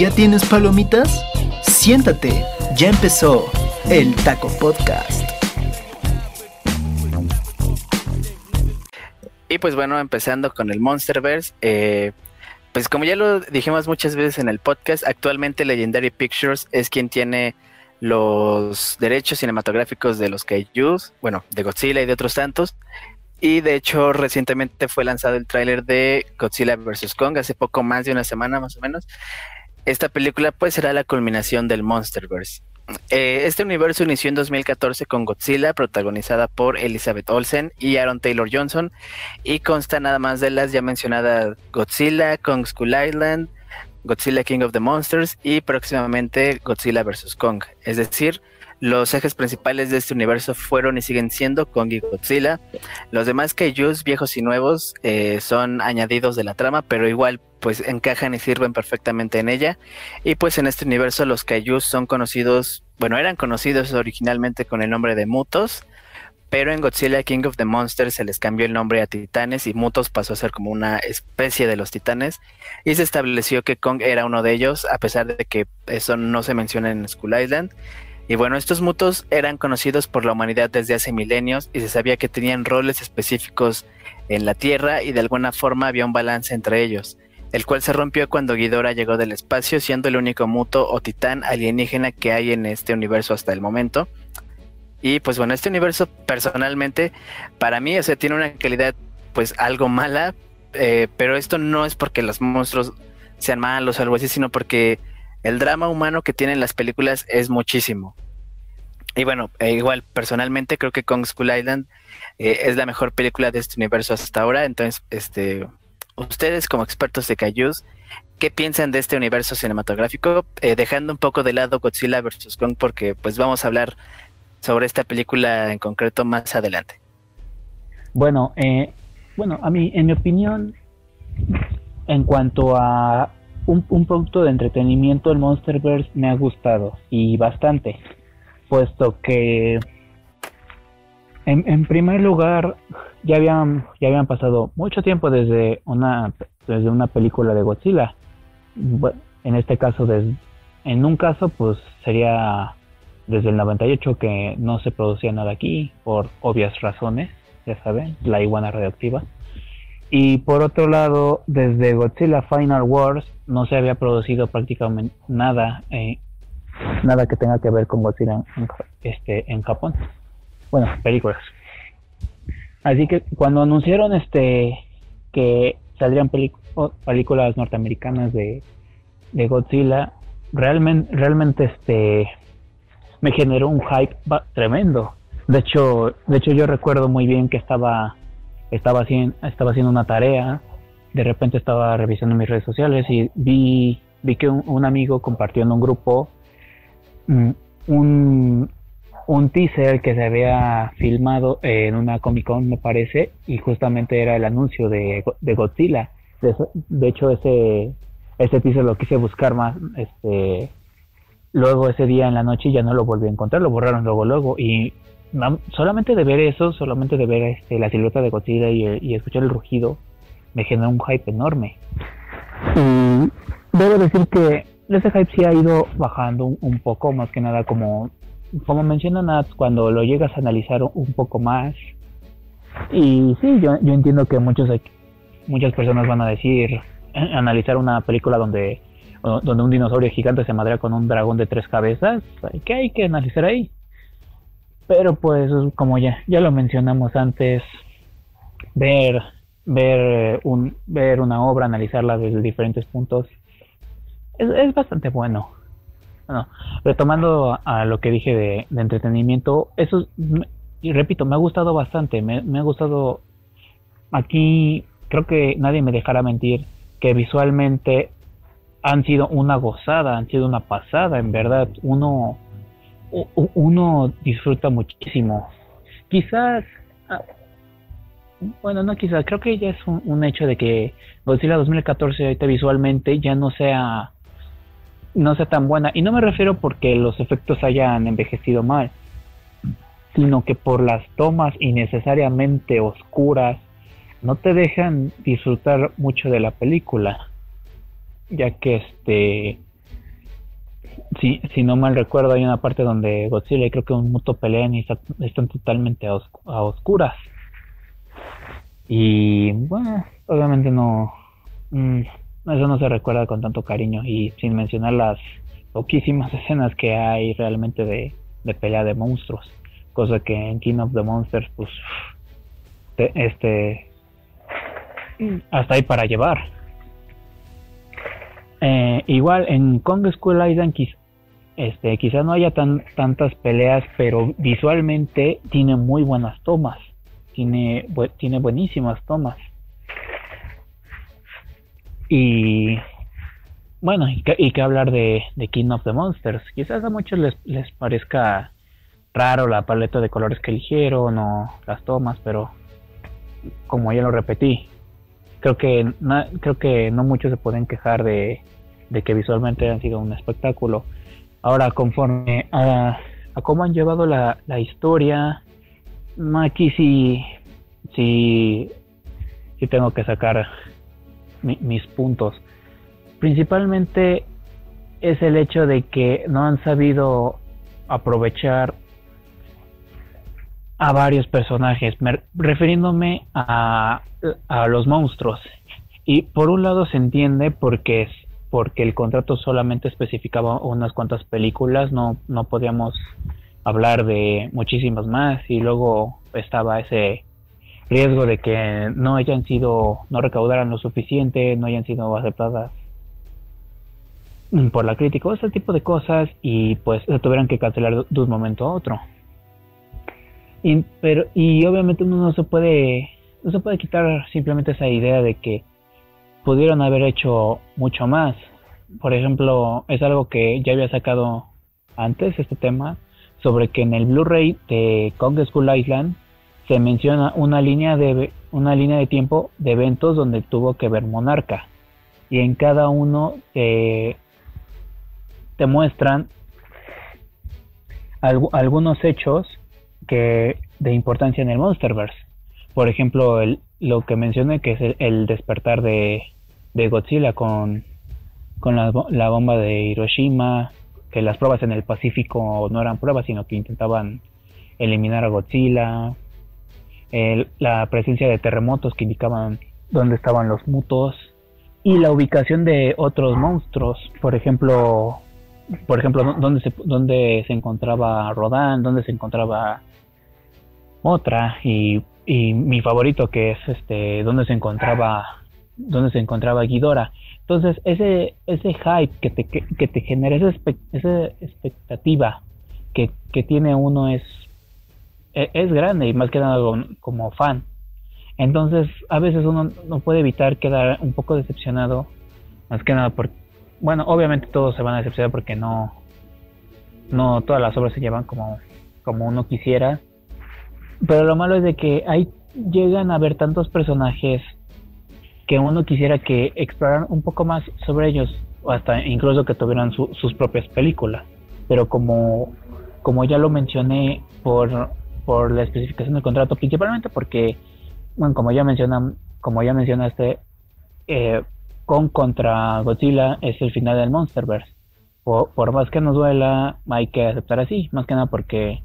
¿Ya tienes palomitas? Siéntate, ya empezó el Taco Podcast. Y pues bueno, empezando con el Monsterverse, eh, pues como ya lo dijimos muchas veces en el podcast, actualmente Legendary Pictures es quien tiene los derechos cinematográficos de los Kaijus, bueno, de Godzilla y de otros tantos. Y de hecho, recientemente fue lanzado el tráiler de Godzilla vs. Kong, hace poco más de una semana más o menos. Esta película pues será la culminación del Monsterverse. Eh, este universo inició en 2014 con Godzilla, protagonizada por Elizabeth Olsen y Aaron Taylor Johnson, y consta nada más de las ya mencionadas Godzilla, Kong School Island, Godzilla King of the Monsters y próximamente Godzilla vs. Kong. Es decir, los ejes principales de este universo fueron y siguen siendo Kong y Godzilla. Los demás kaijus, viejos y nuevos, eh, son añadidos de la trama, pero igual pues encajan y sirven perfectamente en ella. Y pues en este universo los kaijus son conocidos, bueno, eran conocidos originalmente con el nombre de Mutos, pero en Godzilla King of the Monsters se les cambió el nombre a Titanes y Mutos pasó a ser como una especie de los Titanes y se estableció que Kong era uno de ellos, a pesar de que eso no se menciona en Skull Island. Y bueno, estos mutos eran conocidos por la humanidad desde hace milenios y se sabía que tenían roles específicos en la Tierra y de alguna forma había un balance entre ellos, el cual se rompió cuando Ghidorah llegó del espacio, siendo el único muto o titán alienígena que hay en este universo hasta el momento. Y pues bueno, este universo personalmente para mí, o sea, tiene una calidad pues algo mala, eh, pero esto no es porque los monstruos sean malos o algo así, sino porque el drama humano que tienen las películas es muchísimo. Y bueno, e igual personalmente creo que Kong School Island eh, es la mejor película de este universo hasta ahora. Entonces, este, ustedes como expertos de Kaijus, ¿qué piensan de este universo cinematográfico? Eh, dejando un poco de lado Godzilla vs. Kong porque pues vamos a hablar sobre esta película en concreto más adelante. Bueno, eh, bueno, a mí, en mi opinión, en cuanto a un, producto de entretenimiento, el Monsterverse me ha gustado y bastante, puesto que en, primer lugar ya habían ya habían pasado mucho tiempo desde una desde una película de Godzilla. en este caso, en un caso, pues sería desde el 98 que no se producía nada aquí por obvias razones, ya saben, la iguana radioactiva. Y por otro lado, desde Godzilla Final Wars no se había producido prácticamente nada, eh, nada que tenga que ver con Godzilla en, este, en Japón. Bueno, películas. Así que cuando anunciaron este que saldrían películas norteamericanas de, de Godzilla, realmente, realmente este me generó un hype tremendo. De hecho, de hecho yo recuerdo muy bien que estaba estaba haciendo, estaba haciendo una tarea, de repente estaba revisando mis redes sociales y vi, vi que un, amigo compartió en un grupo mm, un, un teaser que se había filmado en una Comic Con, me parece, y justamente era el anuncio de, de Godzilla. De, hecho, ese, ese teaser lo quise buscar más, este, luego ese día en la noche ya no lo volví a encontrar, lo borraron luego, luego, y solamente de ver eso, solamente de ver este, la silueta de Godzilla y, escuchar el rugido, me generó un hype enorme. Y debo decir que ese hype sí ha ido bajando un, poco, más que nada como, como menciona Nat, cuando lo llegas a analizar un poco más. Y sí, yo, yo entiendo que muchos, muchas personas van a decir, eh, analizar una película donde, donde un dinosaurio gigante se madrea con un dragón de tres cabezas, ¿qué hay que analizar ahí? Pero pues como ya, ya lo mencionamos antes, ver, ver, un, ver una obra, analizarla desde diferentes puntos, es, bastante bueno. Bueno, retomando a lo que dije de, entretenimiento, eso, y repito, me ha gustado bastante, me, me ha gustado, aquí creo que nadie me dejará mentir, que visualmente han sido una gozada, han sido una pasada, en verdad, uno uno disfruta muchísimo. Quizás, ah, bueno, no quizás, creo que ya es un, hecho de que Godzilla 2014 ahorita visualmente ya no sea no sea tan buena y no me refiero porque los efectos hayan envejecido mal sino que por las tomas innecesariamente oscuras no te dejan disfrutar mucho de la película ya que este si, si no mal recuerdo, hay una parte donde Godzilla y creo que un muto pelean y están totalmente a, oscuras. Y bueno, obviamente no. Mm, eso no se recuerda con tanto cariño. Y sin mencionar las poquísimas escenas que hay realmente de, de pelea de monstruos. Cosa que en King of the Monsters, pues. este. Hasta ahí para llevar. Eh, igual en Kong School Island este, quizá no haya tan, tantas peleas, pero visualmente tiene muy buenas tomas. Tiene, tiene buenísimas tomas. Y bueno, y que, hablar de, de, King of the Monsters. Quizás a muchos les, les parezca raro la paleta de colores que eligieron o las tomas, pero como ya lo repetí, creo que, creo que no muchos se pueden quejar de, de que visualmente han sido un espectáculo. Ahora, conforme a, cómo han llevado la, la historia, aquí sí, sí, tengo que sacar mis puntos. Principalmente es el hecho de que no han sabido aprovechar a varios personajes, refiriéndome a, a los monstruos. Y por un lado se entiende porque porque el contrato solamente especificaba unas cuantas películas, no, no podíamos hablar de muchísimas más y luego estaba ese riesgo de que no hayan sido, no recaudaran lo suficiente, no hayan sido aceptadas por la crítica, ese tipo de cosas y pues se tuvieran que cancelar de un momento a otro. Y, pero, y obviamente uno no se puede, no se puede quitar simplemente esa idea de que pudieron haber hecho mucho más. Por ejemplo, es algo que ya había sacado antes este tema, sobre que en el Blu-ray de Kong School Island se menciona una línea de una línea de tiempo de eventos donde tuvo que ver Monarca y en cada uno te, te muestran algunos hechos que de importancia en el Monsterverse. Por ejemplo, el, lo que mencioné que es el despertar de, de Godzilla con, con la, bomba de Hiroshima, que las pruebas en el Pacífico no eran pruebas, sino que intentaban eliminar a Godzilla, la presencia de terremotos que indicaban dónde estaban los mutos. Y la ubicación de otros monstruos, por ejemplo, por ejemplo, dónde se, dónde se encontraba Rodan, dónde se encontraba otra y, y mi favorito que es este, dónde se encontraba donde se encontraba Guidora. Entonces, ese, ese hype que te, que, te genera, esa, esa expectativa que, que, tiene uno es, e, es, grande y más que nada como fan. Entonces, a veces uno no puede evitar quedar un poco decepcionado, más que nada por, bueno, obviamente todos se van a decepcionar porque no, no todas las obras se llevan como, como uno quisiera, pero lo malo es de que hay llegan a haber tantos personajes que uno quisiera que exploraran un poco más sobre ellos, o hasta incluso que tuvieran sus propias películas. Pero como, como ya lo mencioné por, por la especificación del contrato, principalmente porque, bueno, como ya mencionan, como ya mencionaste, eh, con contra Godzilla es el final del Monsterverse. Por, por, más que nos duela, hay que aceptar así, más que nada porque,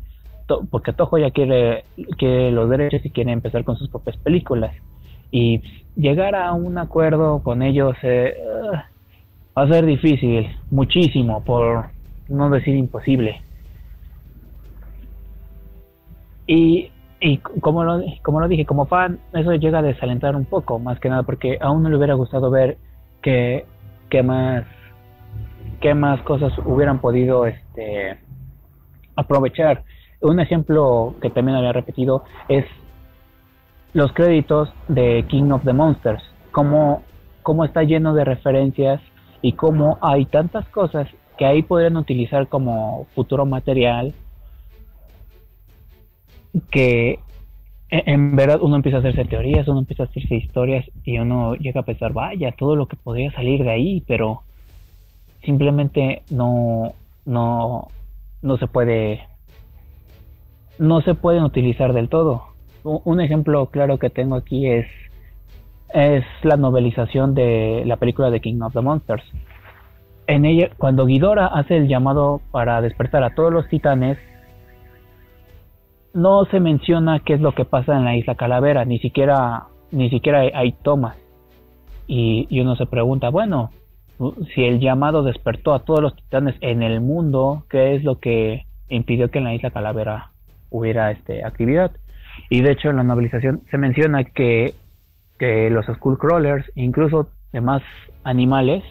porque Toho ya quiere, quiere los derechos y quiere empezar con sus propias películas. Y llegar a un acuerdo con ellos eh, va a ser difícil, muchísimo, por no decir imposible. Y, y como, lo, como lo dije, como fan, eso llega a desalentar un poco, más que nada, porque a uno le hubiera gustado ver que, que más qué más cosas hubieran podido este aprovechar. Un ejemplo que también había repetido es los créditos de King of the Monsters, cómo, cómo está lleno de referencias y cómo hay tantas cosas que ahí podrían utilizar como futuro material que e, en verdad uno empieza a hacerse teorías, uno empieza a hacerse historias y uno llega a pensar, vaya, todo lo que podría salir de ahí, pero simplemente no, no, no se puede, no se pueden utilizar del todo un ejemplo claro que tengo aquí es, es la novelización de la película de King of the Monsters. en ella, cuando Ghidorah hace el llamado para despertar a todos los titanes, no se menciona qué es lo que pasa en la isla Calavera, ni siquiera, ni siquiera hay, tomas. Y, y, uno se pregunta, bueno, si el llamado despertó a todos los titanes en el mundo, ¿qué es lo que impidió que en la isla Calavera hubiera este, actividad? Y de hecho en la novelización se menciona que, que los Skullcrawlers, incluso demás animales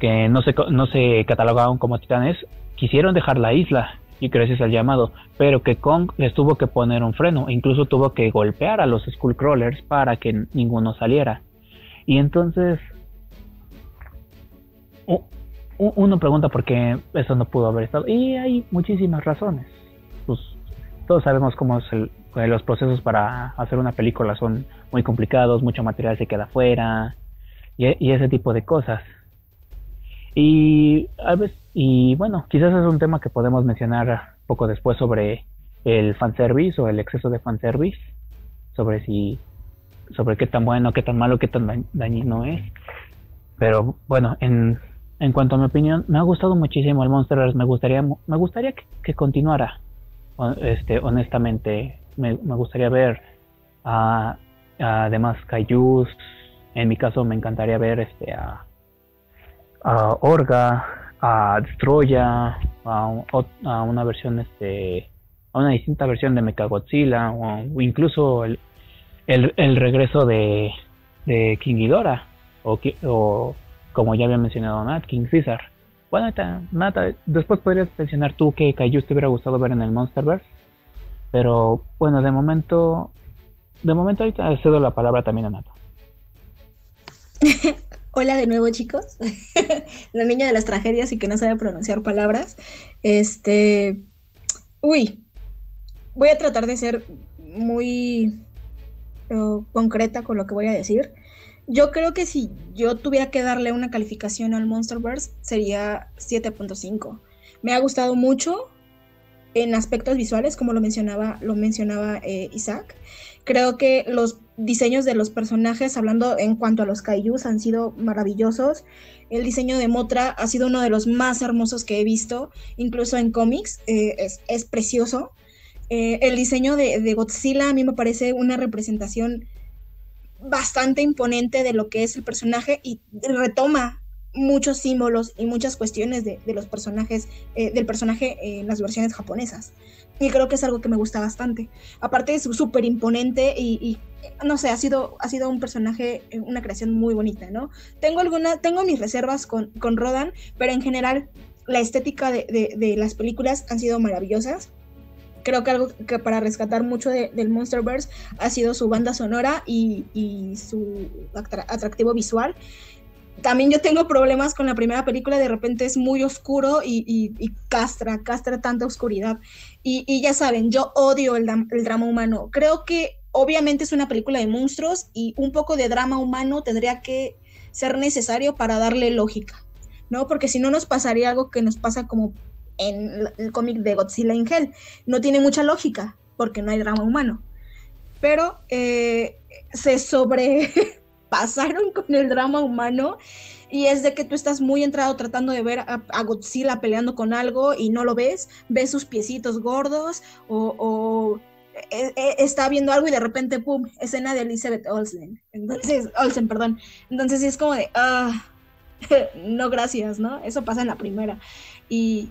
que no se, no se catalogaban como titanes, quisieron dejar la isla y gracias al llamado, pero que Kong les tuvo que poner un freno, incluso tuvo que golpear a los Skullcrawlers para que ninguno saliera. Y entonces uno pregunta por qué eso no pudo haber estado. Y hay muchísimas razones. Todos sabemos cómo es el, los procesos para hacer una película son muy complicados, mucho material se queda fuera y, ese tipo de cosas. Y, a veces, y bueno, quizás es un tema que podemos mencionar poco después sobre el fanservice o el exceso de fanservice, sobre si sobre qué tan bueno, qué tan malo, qué tan dañino es. Pero bueno, en, en cuanto a mi opinión, me ha gustado muchísimo el Monsters. Me gustaría, me gustaría que, continuara. Este, honestamente, me, gustaría ver a, además Kaijus. En mi caso, me encantaría ver este a, Orga, a Destroya, a, a, una versión este a una distinta versión de Mechagodzilla o, incluso el, el, regreso de, de King Ghidorah o, o como ya había mencionado Nat, King Caesar. Bueno, Nata, después podrías mencionar tú que Kaiju te hubiera gustado ver en el Monsterverse. Pero bueno, de momento, de momento ahorita cedo la palabra también a Nata. Hola de nuevo, chicos. la niña de las tragedias y que no sabe pronunciar palabras. Este. Uy. Voy a tratar de ser muy uh, concreta con lo que voy a decir yo creo que si yo tuviera que darle una calificación al Monsterverse sería 7.5. Me ha gustado mucho en aspectos visuales, como lo mencionaba, lo mencionaba eh, Isaac. Creo que los diseños de los personajes, hablando en cuanto a los kaijus, han sido maravillosos. El diseño de Motra ha sido uno de los más hermosos que he visto, incluso en cómics, eh, es, precioso. Eh, el diseño de Godzilla a mí me parece una representación bastante imponente de lo que es el personaje y retoma muchos símbolos y muchas cuestiones de, los personajes, eh, del personaje en las versiones japonesas. Y creo que es algo que me gusta bastante. Aparte es súper imponente y, no sé, ha sido, ha sido un personaje, eh, una creación muy bonita, ¿no? Tengo alguna, tengo mis reservas con, con Rodan, pero en general la estética de, de las películas han sido maravillosas creo que algo que para rescatar mucho del Monsterverse ha sido su banda sonora y, su atractivo visual. También yo tengo problemas con la primera película, de repente es muy oscuro y, castra, castra tanta oscuridad. Y, ya saben, yo odio el, el drama humano. Creo que obviamente es una película de monstruos y un poco de drama humano tendría que ser necesario para darle lógica, ¿no? Porque si no nos pasaría algo que nos pasa como en el cómic de Godzilla in Hell. No tiene mucha lógica porque no hay drama humano. Pero eh, se sobrepasaron con el drama humano y es de que tú estás muy entrado tratando de ver a, Godzilla peleando con algo y no lo ves, ves sus piecitos gordos o, eh, eh, está viendo algo y de repente, pum, escena de Elizabeth Olsen. Entonces, Olsen, perdón. Entonces es como de, ah, no gracias, ¿no? Eso pasa en la primera. Y,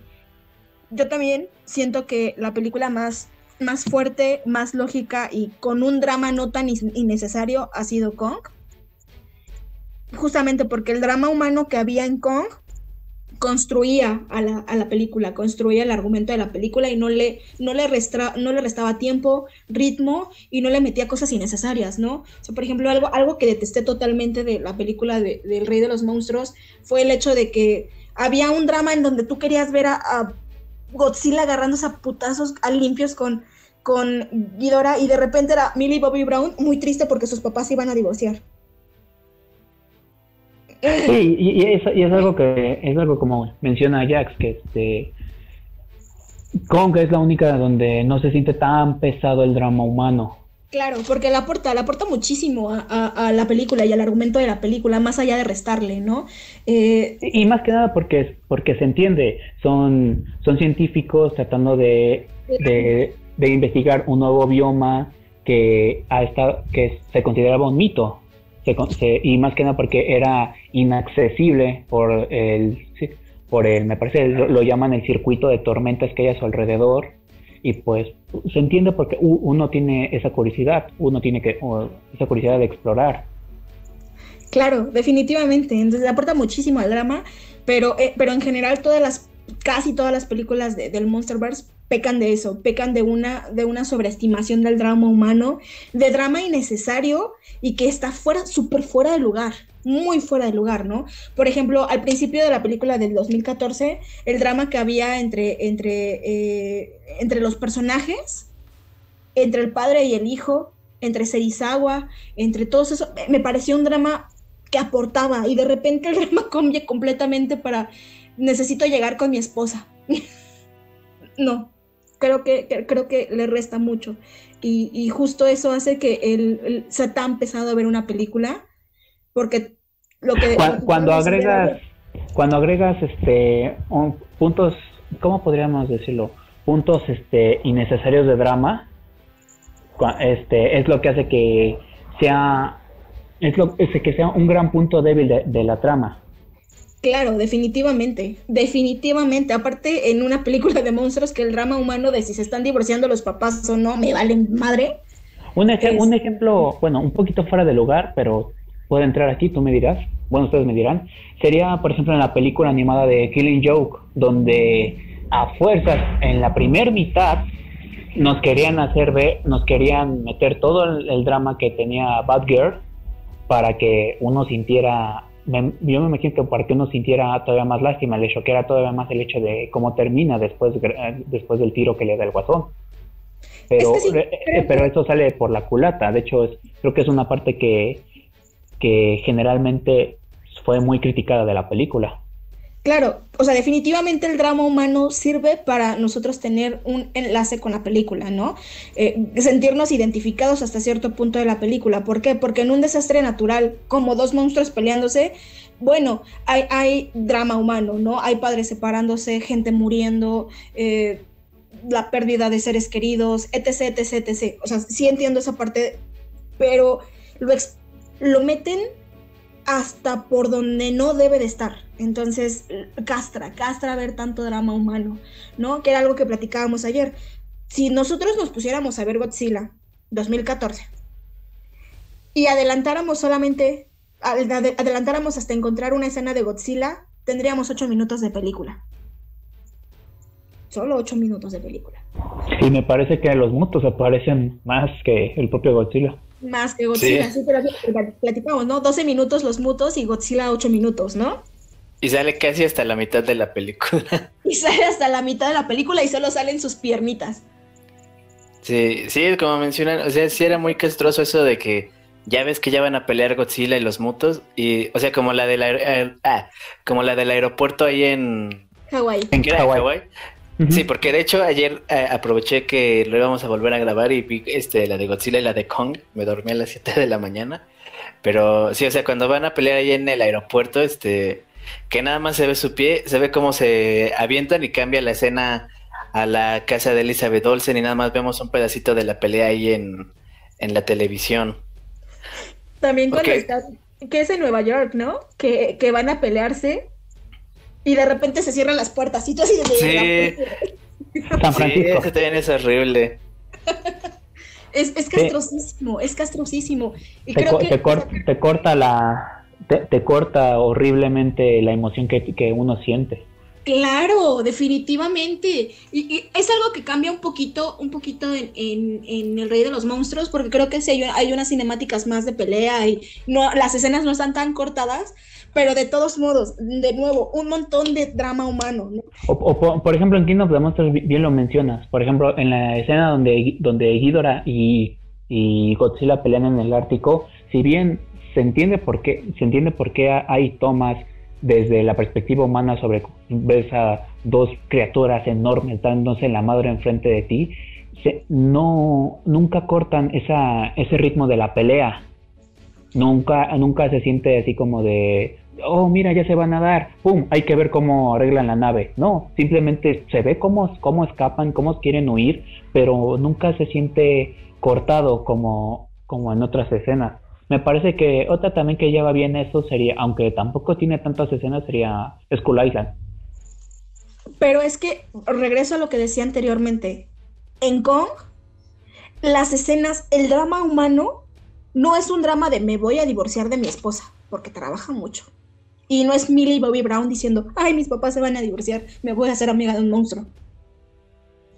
yo también siento que la película más, más fuerte, más lógica y con un drama no tan innecesario ha sido Kong. Justamente porque el drama humano que había en Kong construía a la, película, construía el argumento de la película y no le, no le, no le restaba tiempo, ritmo y no le metía cosas innecesarias, ¿no? Por ejemplo, algo, algo que detesté totalmente de la película de, del Rey de los Monstruos fue el hecho de que había un drama en donde tú querías ver a Godzilla agarrándose a putazos a limpios con, con Ghidorah y de repente era Millie Bobby Brown muy triste porque sus papás iban a divorciar. Sí, y, es, algo que es algo como menciona Jax, que este Kong es la única donde no se siente tan pesado el drama humano. Claro, porque le aporta, le aporta muchísimo a, la película y al argumento de la película, más allá de restarle, ¿no? Eh, y más que nada porque, porque se entiende, son, son científicos tratando de, de, investigar un nuevo bioma que, ha estado, que se consideraba un mito, y más que nada porque era inaccesible por el, por el, me parece, lo, lo llaman el circuito de tormentas que hay a su alrededor, y pues se entiende porque uno tiene esa curiosidad, uno tiene que esa curiosidad de explorar. Claro, definitivamente. Entonces aporta muchísimo al drama, pero, eh, pero en general todas las, casi todas las películas del Monsterverse pecan de eso, pecan de una, de una sobreestimación del drama humano, de drama innecesario y que está fuera, súper fuera de lugar muy fuera de lugar, ¿no? Por ejemplo, al principio de la película del 2014, el drama que había entre, entre, eh, entre los personajes, entre el padre y el hijo, entre Serizawa, entre todos eso, me pareció un drama que aportaba y de repente el drama cambia completamente para necesito llegar con mi esposa. no, creo que, creo que le resta mucho. Y, justo eso hace que el, sea tan pesado ver una película, porque cuando, agregas, cuando agregas este puntos, ¿cómo podríamos decirlo? Puntos este innecesarios de drama, este es lo que hace que sea es lo que sea un gran punto débil de, la trama. Claro, definitivamente, definitivamente. Aparte, en una película de monstruos que el drama humano de si se están divorciando los papás o no, me valen madre. Un, un ejemplo, bueno, un poquito fuera de lugar, pero puede entrar aquí, tú me dirás, bueno, ustedes me dirán, sería, por ejemplo, en la película animada de Killing Joke, donde a fuerzas en la primer mitad nos querían hacer ver, nos querían meter todo el, drama que tenía Bad Girl para que uno sintiera, yo me imagino que para que uno sintiera todavía más lástima, le choqueara todavía más el hecho de cómo termina después, después del tiro que le da el guasón. Pero, eh, pero eso sale por la culata, de hecho creo que es una parte que que generalmente fue muy criticada de la película. Claro, o sea, definitivamente el drama humano sirve para nosotros tener un enlace con la película, ¿no? Eh, sentirnos identificados hasta cierto punto de la película. ¿Por qué? Porque en un desastre natural, como dos monstruos peleándose, bueno, hay, drama humano, ¿no? Hay padres separándose, gente muriendo, eh, la pérdida de seres queridos, etc, etc, etc. O sea, sí entiendo esa parte, pero lo meten hasta por donde no debe de estar. Entonces, castra, castra ver tanto drama humano, ¿no? Que era algo que platicábamos ayer. Si nosotros nos pusiéramos a ver Godzilla 2014 y adelantáramos solamente, adelantáramos hasta encontrar una escena de Godzilla, tendríamos ocho minutos de película. Solo ocho minutos de película. Y me parece que los mutos aparecen más que el propio Godzilla. Más que Godzilla, sí, pero platicamos, ¿no? 12 minutos los mutos y Godzilla 8 minutos, ¿no? Y sale casi hasta la mitad de la película. Y sale hasta la mitad de la película y solo salen sus piernitas. Sí, sí, como mencionan, o sea, sí era muy castroso eso de que ya ves que ya van a pelear Godzilla y los mutos y, o sea, como la del eh, ah, como la del aeropuerto ahí en Hawái. En Hawái. Sí, porque de hecho ayer eh, aproveché que lo íbamos a volver a grabar y vi este, la de Godzilla y la de Kong. Me dormí a las 7 de la mañana. Pero sí, o sea, cuando van a pelear ahí en el aeropuerto, este, que nada más se ve su pie, se ve cómo se avientan y cambia la escena a la casa de Elizabeth Olsen y nada más vemos un pedacito de la pelea ahí en, la televisión. También cuando está, que es en Nueva York, ¿no? Que, que van a pelearse y de repente se cierran las puertas y tú así de Sí. San Francisco. Sí, también es horrible. es, es castrosísimo, es castrosísimo. Y te, creo que... te, corta la te, corta horriblemente la emoción que, que uno siente. Claro, definitivamente. Y, es algo que cambia un poquito, un poquito en, en, El Rey de los Monstruos, porque creo que sí hay, hay, unas cinemáticas más de pelea y no, las escenas no están tan cortadas, pero de todos modos, de nuevo, un montón de drama humano. O, por ejemplo, en Kingdom of the Monsters bien lo mencionas. Por ejemplo, en la escena donde, donde Ghidorah y, y Godzilla pelean en el Ártico, si bien se entiende por qué, se entiende por qué hay tomas desde la perspectiva humana sobre ves a dos criaturas enormes dándose la madre enfrente de ti, no, nunca cortan esa, ese ritmo de la pelea. Nunca, nunca se siente así como de, oh, mira, ya se van a dar, pum, hay que ver cómo arreglan la nave. No, simplemente se ve cómo, cómo escapan, cómo quieren huir, pero nunca se siente cortado como, como en otras escenas. Me parece que otra también que lleva bien eso sería, aunque tampoco tiene tantas escenas, sería Skull Island. Pero es que regreso a lo que decía anteriormente. En Kong, las escenas, el drama humano no es un drama de me voy a divorciar de mi esposa, porque trabaja mucho. Y no es Millie Bobby Brown diciendo, ay, mis papás se van a divorciar, me voy a hacer amiga de un monstruo.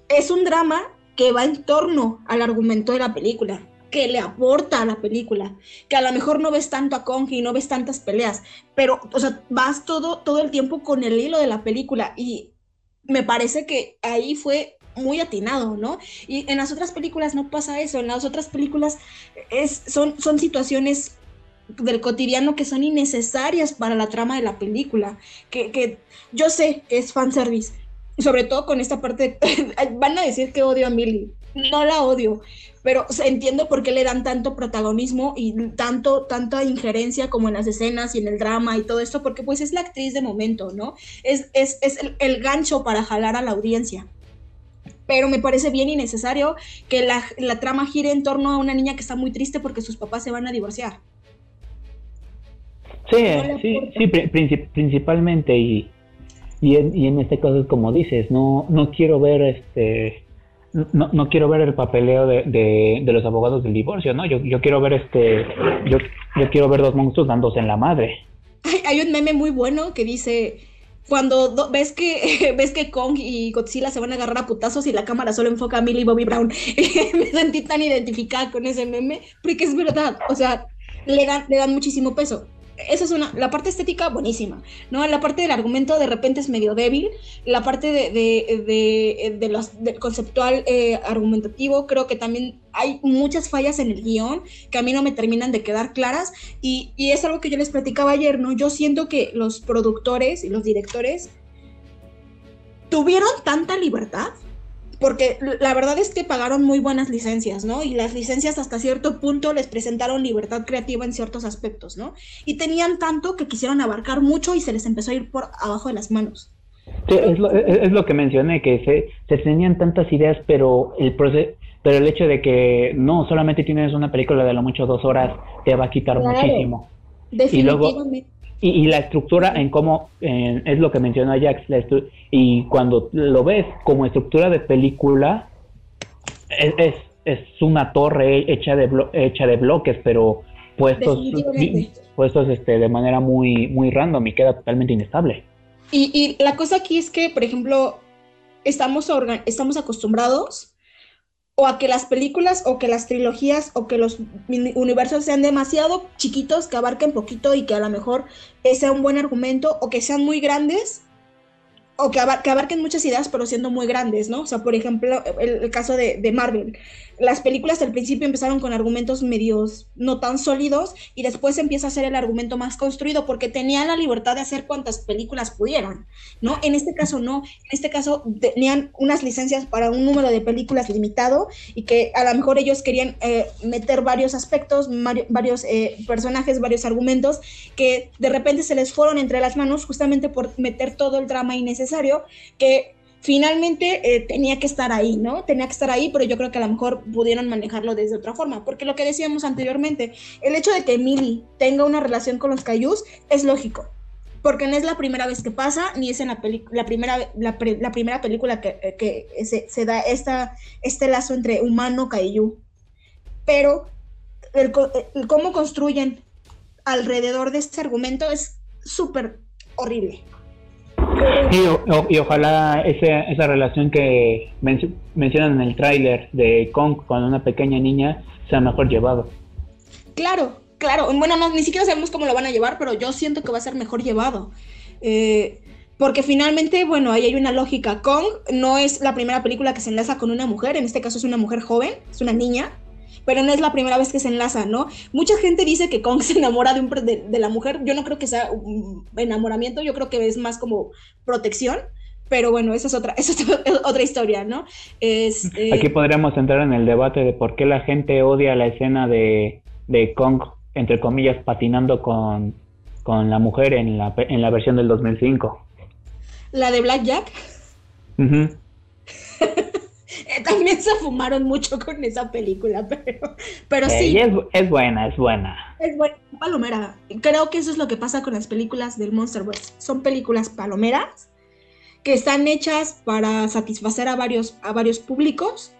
Es un drama que va en torno al argumento de la película que le aporta a la película, que a lo mejor no ves tanto a Kong y no ves tantas peleas, pero, o sea, vas todo, todo el tiempo con el hilo de la película y me parece que ahí fue muy atinado, ¿no? Y en las otras películas no pasa eso, en las otras películas es, son, son situaciones del cotidiano que son innecesarias para la trama de la película, que, que yo sé que es fanservice, sobre todo con esta parte, van a decir que odio a Millie, no la odio, pero entiendo por qué le dan tanto protagonismo y tanto, tanta injerencia como en las escenas y en el drama y todo esto, porque pues es la actriz de momento, ¿no? Es, es, es el, gancho para jalar a la audiencia. Pero me parece bien innecesario que la, la, trama gire en torno a una niña que está muy triste porque sus papás se van a divorciar. Sí, sí, sí, principalmente y, y, en, y en este caso es como dices, no, no quiero ver este no, no quiero ver el papeleo de, los abogados del divorcio, ¿no? Yo, yo quiero ver este, yo, yo quiero ver dos monstruos dándose en la madre. Hay, un meme muy bueno que dice, cuando ves que ves que Kong y Godzilla se van a agarrar a putazos y la cámara solo enfoca a Millie Bobby Brown. me sentí tan identificada con ese meme, porque es verdad, o sea, le dan, le dan muchísimo peso esa es una, la parte estética buenísima, ¿no? La parte del argumento de repente es medio débil, la parte de, de, de, los, del conceptual eh, argumentativo, creo que también hay muchas fallas en el guion que a mí no me terminan de quedar claras y, y es algo que yo les platicaba ayer, ¿no? Yo siento que los productores y los directores tuvieron tanta libertad porque la verdad es que pagaron muy buenas licencias, ¿no? Y las licencias hasta cierto punto les presentaron libertad creativa en ciertos aspectos, ¿no? Y tenían tanto que quisieron abarcar mucho y se les empezó a ir por abajo de las manos. Sí, es lo, es lo que mencioné, que se, se tenían tantas ideas, pero el proceso, pero el hecho de que no solamente tienes una película de lo mucho dos horas te va a quitar muchísimo. Definitivamente. Y, la estructura en cómo, es lo que mencionó Ajax, y cuando lo ves como estructura de película, es, es, una torre hecha de, hecha de bloques, pero puestos, puestos este, de manera muy, muy random y queda totalmente inestable. Y, y la cosa aquí es que, por ejemplo, estamos, estamos acostumbrados o a que las películas o que las trilogías o que los universos sean demasiado chiquitos, que abarquen poquito y que a lo mejor sea un buen argumento, o que sean muy grandes o que, abarquen muchas ideas, pero siendo muy grandes, ¿no? O sea, por ejemplo, el, caso de, de, Marvel. Las películas al principio empezaron con argumentos medios no tan sólidos y después empieza a ser el argumento más construido porque tenían la libertad de hacer cuantas películas pudieran, ¿no? En este caso no, en este caso tenían unas licencias para un número de películas limitado y que a lo mejor ellos querían eh, meter varios aspectos, varios eh, personajes, varios argumentos que de repente se les fueron entre las manos justamente por meter todo el drama innecesario que finalmente eh, tenía que estar ahí, ¿no? Tenía que estar ahí, pero yo creo que a lo mejor pudieron manejarlo desde otra forma, porque lo que decíamos anteriormente, el hecho de que Millie tenga una relación con los Cayús es lógico, porque no es la primera vez que pasa, ni es en la, la, primera, la, primera película que, eh, se, da esta, este lazo entre humano Caillou. Pero el, cómo construyen alrededor de este argumento es súper horrible. Y, ojalá esa relación que mencionan en el tráiler de Kong con una pequeña niña sea mejor llevado. Claro, claro. Bueno, no, ni siquiera sabemos cómo lo van a llevar, pero yo siento que va a ser mejor llevado. Eh, porque finalmente, bueno, ahí hay una lógica. Kong no es la primera película que se enlaza con una mujer, en este caso es una mujer joven, es una niña. Pero no es la primera vez que se enlaza, ¿no? Mucha gente dice que Kong se enamora de, un, de, la mujer, yo no creo que sea un enamoramiento, yo creo que es más como protección, pero bueno, esa es otra, esa es otra historia, ¿no? Este Aquí podríamos entrar en el debate de por qué la gente odia la escena de, de Kong, entre comillas, patinando con, con la mujer en la, en la versión del 2005. ¿La de Black Jack? También se fumaron mucho con esa película, pero, pero sí. Es, es, buena, es buena. Es buena, palomera. Creo que eso es lo que pasa con las películas del Monsterverse. Son películas palomeras que están hechas para satisfacer a varios, a varios públicos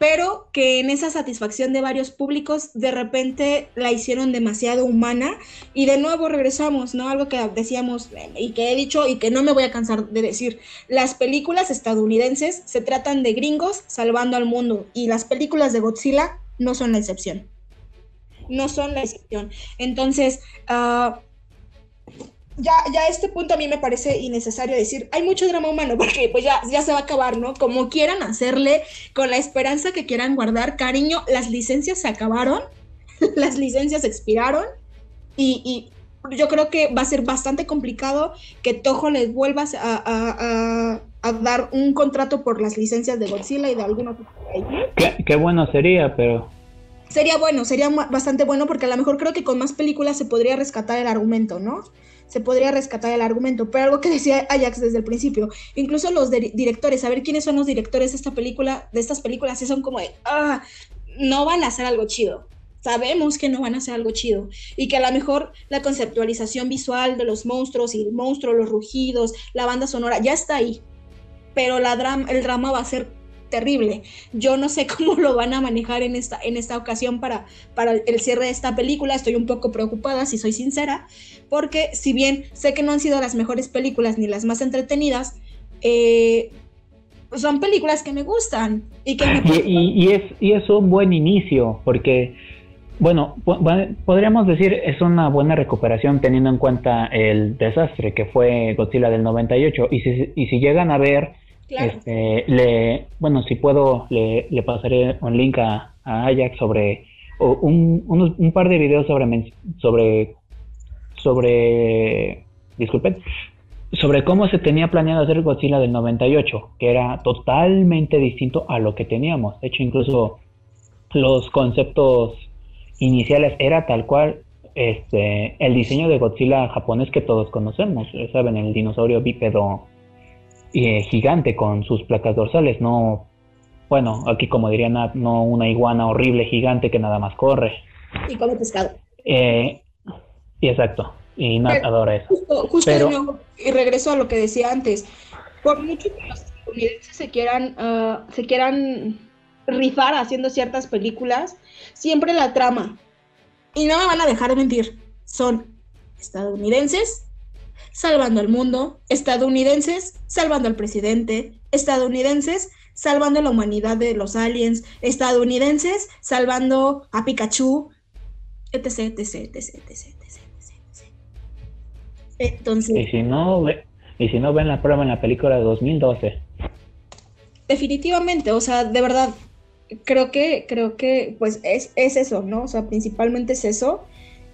pero que en esa satisfacción de varios públicos de repente la hicieron demasiado humana y de nuevo regresamos, ¿no? Algo que decíamos y que he dicho y que no me voy a cansar de decir, las películas estadounidenses se tratan de gringos salvando al mundo y las películas de Godzilla no son la excepción. No son la excepción. Entonces, uh, ya, ya a este punto a mí me parece innecesario decir, hay mucho drama humano, porque pues ya, ya se va a acabar, ¿no? Como quieran hacerle, con la esperanza que quieran guardar, cariño, las licencias se acabaron, las licencias expiraron y, yo creo que va a ser bastante complicado que Toho les vuelva a, dar un contrato por las licencias de Godzilla y de algunos qué, qué bueno sería, pero sería bueno, sería bastante bueno porque a lo mejor creo que con más películas se podría rescatar el argumento, ¿no? Se podría rescatar el argumento, pero algo que decía Ajax desde el principio, incluso los directores, saber quiénes son los directores de esta película, de estas películas, sí son como de, ah, no van a hacer algo chido. Sabemos que no van a hacer algo chido y que a lo mejor la conceptualización visual de los monstruos y el monstruo, los rugidos, la banda sonora ya está ahí, pero el drama va a ser terrible. Yo no sé cómo lo van a manejar en esta, en esta ocasión para, para el cierre de esta película. Estoy un poco preocupada, si soy sincera, porque si bien sé que no han sido las mejores películas ni las más entretenidas, eh, son películas que me gustan y que y, es, y es un buen inicio, porque, bueno, podríamos decir es una buena recuperación teniendo en cuenta el desastre que fue Godzilla del 98, y si, y si llegan a ver este, le, bueno, si puedo, le, pasaré un link a, Ajax sobre un, un, par de videos sobre, sobre, sobre, disculpen, sobre cómo se tenía planeado hacer Godzilla del 98, que era totalmente distinto a lo que teníamos. De hecho, incluso los conceptos iniciales era tal cual este, el diseño de Godzilla japonés que todos conocemos. Saben, el dinosaurio bípedo eh, gigante con sus placas dorsales, no, bueno, aquí como diría Nat, no una iguana horrible gigante que nada más corre. Y come pescado. Eh, y exacto, y Nat adora eso. Justo, y regreso a lo que decía antes, por mucho que los estadounidenses se quieran, ah, se quieran rifar haciendo ciertas películas, siempre la trama, y no me van a dejar de mentir, son estadounidenses salvando al mundo, estadounidenses salvando al presidente, estadounidenses salvando la humanidad de los aliens, estadounidenses salvando a Pikachu, etc, etc, etc, etc, Entonces... Y si no, y si no ven la prueba en la película de 2012. Definitivamente, o sea, de verdad, creo que, creo que, pues es, es eso, ¿no? O sea, principalmente es eso.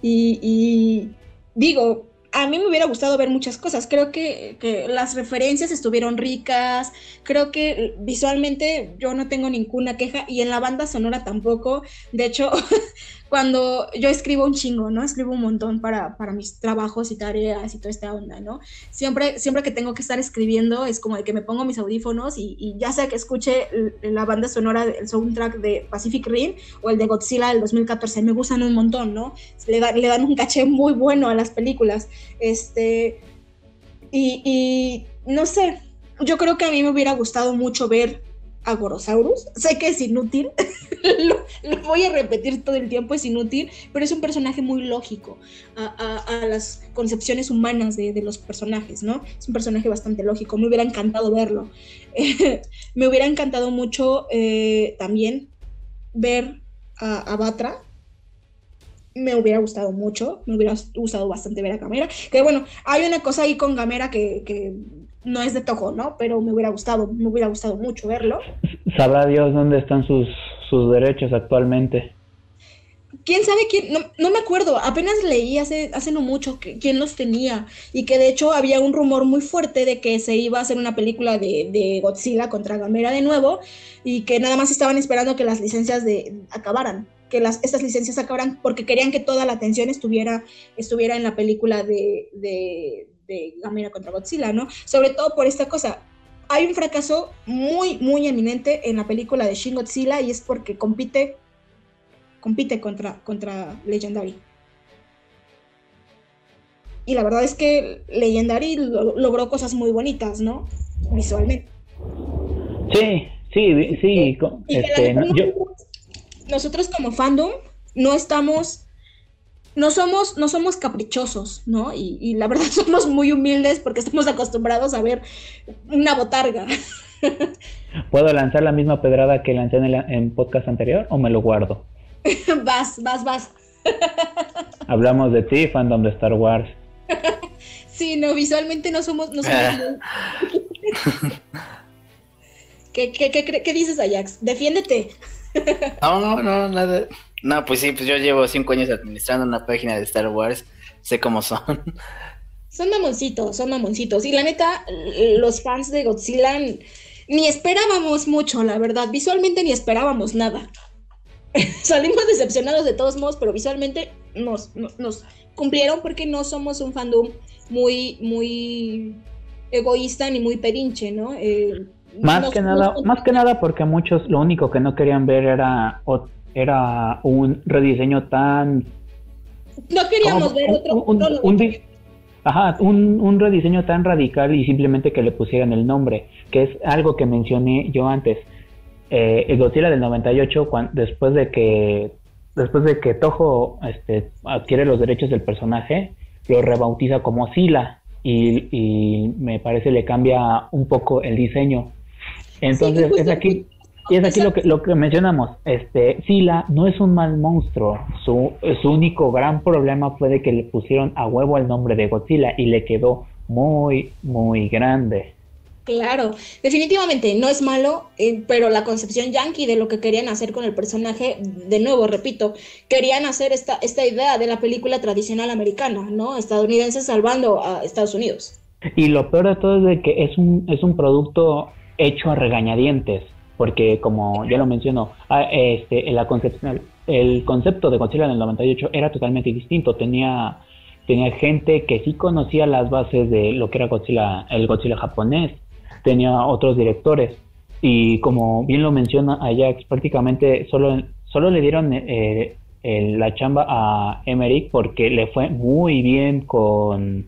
Y, y digo, a mí me hubiera gustado ver muchas cosas. Creo que, las referencias estuvieron ricas. Creo que visualmente yo no tengo ninguna queja y en la banda sonora tampoco. De hecho, cuando yo escribo un chingo, ¿no? Escribo un montón para, para mis trabajos y tareas y toda esta onda, ¿no? Siempre, siempre que tengo que estar escribiendo es como de que me pongo mis audífonos y, ya sea que escuche la banda sonora, el soundtrack de Pacific Rim o el de Godzilla del 2014, me gustan un montón, ¿no? Le, le dan un caché muy bueno a las películas. Este, y no sé, yo creo que a mí me hubiera gustado mucho ver a Gorosaurus. Sé que es inútil, lo, voy a repetir todo el tiempo, es inútil, pero es un personaje muy lógico a, las concepciones humanas de, los personajes, ¿no? Es un personaje bastante lógico, me hubiera encantado verlo. me hubiera encantado mucho eh, también ver a, Batra. Me hubiera gustado mucho, me hubiera gustado bastante ver a Gamera. Que bueno, hay una cosa ahí con Gamera que no es de Toho, ¿no? Pero me hubiera gustado, me hubiera gustado mucho verlo. Sabrá Dios dónde están sus, sus derechos actualmente. quién sabe quién, no, no me acuerdo, apenas leí hace, hace no mucho que, quién los tenía y que de hecho había un rumor muy fuerte de que se iba a hacer una película de, de Godzilla contra Gamera de nuevo y que nada más estaban esperando que las licencias de, acabaran, que las, estas licencias acabaran porque querían que toda la atención estuviera, estuviera en la película de, de, de Gamera contra Godzilla, ¿no? Sobre todo por esta cosa, hay un fracaso muy, muy eminente en la película de Shin Godzilla y es porque compite compite contra, contra Legendary. Y la verdad es que Legendary lo, logró cosas muy bonitas, ¿no? Visualmente. Sí, sí, sí. Este, no, yo... Nosotros como fandom no estamos, no somos, no somos caprichosos, ¿no? Y, y, la verdad somos muy humildes porque estamos acostumbrados a ver una botarga. ¿Puedo lanzar la misma pedrada que lancé en el en podcast anterior o me lo guardo? vas, vas, vas. Hablamos de ti, fandom de Star Wars. sí, no, visualmente no somos... No somos ¿Qué, qué, qué, ¿Qué, dices, Ajax? Defiéndete. no, no, nada. No, pues sí, pues yo llevo cinco años administrando una página de Star Wars. Sé cómo son. Son mamoncitos, son mamoncitos. Y la neta, los fans de Godzilla ni esperábamos mucho, la verdad. Visualmente ni esperábamos nada. salimos decepcionados de todos modos, pero visualmente nos, nos, cumplieron porque no somos un fandom muy, muy egoísta ni muy perinche, ¿no? Eh, más que nada, más que nada porque muchos lo único que no querían ver era, era un rediseño tan no queríamos ver otro, un, un, ajá, un, un rediseño tan radical y simplemente que le pusieran el nombre, que es algo que mencioné yo antes. Eh, el Godzilla del 98, después de que después de que Toho este, adquiere los derechos del personaje, lo rebautiza como Sila y, me parece le cambia un poco el diseño. Entonces es aquí y es aquí lo que, lo que mencionamos. Este, Sila no es un mal monstruo. Su, su único gran problema fue de que le pusieron a huevo el nombre de Godzilla y le quedó muy, muy grande. Claro, definitivamente no es malo, eh, pero la concepción yankee de lo que querían hacer con el personaje, de nuevo, repito, querían hacer esta, esta idea de la película tradicional americana, ¿no? Estadounidense salvando a Estados Unidos. Y lo peor de todo es de que es un, es un producto hecho a regañadientes, porque como ya lo mencionó, ah, este, el concepto de Godzilla en el 98 era totalmente distinto, tenía tenía gente que sí conocía las bases de lo que era Godzilla, el Godzilla japonés, tenía otros directores. Y como bien lo menciona Ajax, prácticamente solo, solo le dieron eh, la chamba a Emmerich porque le fue muy bien con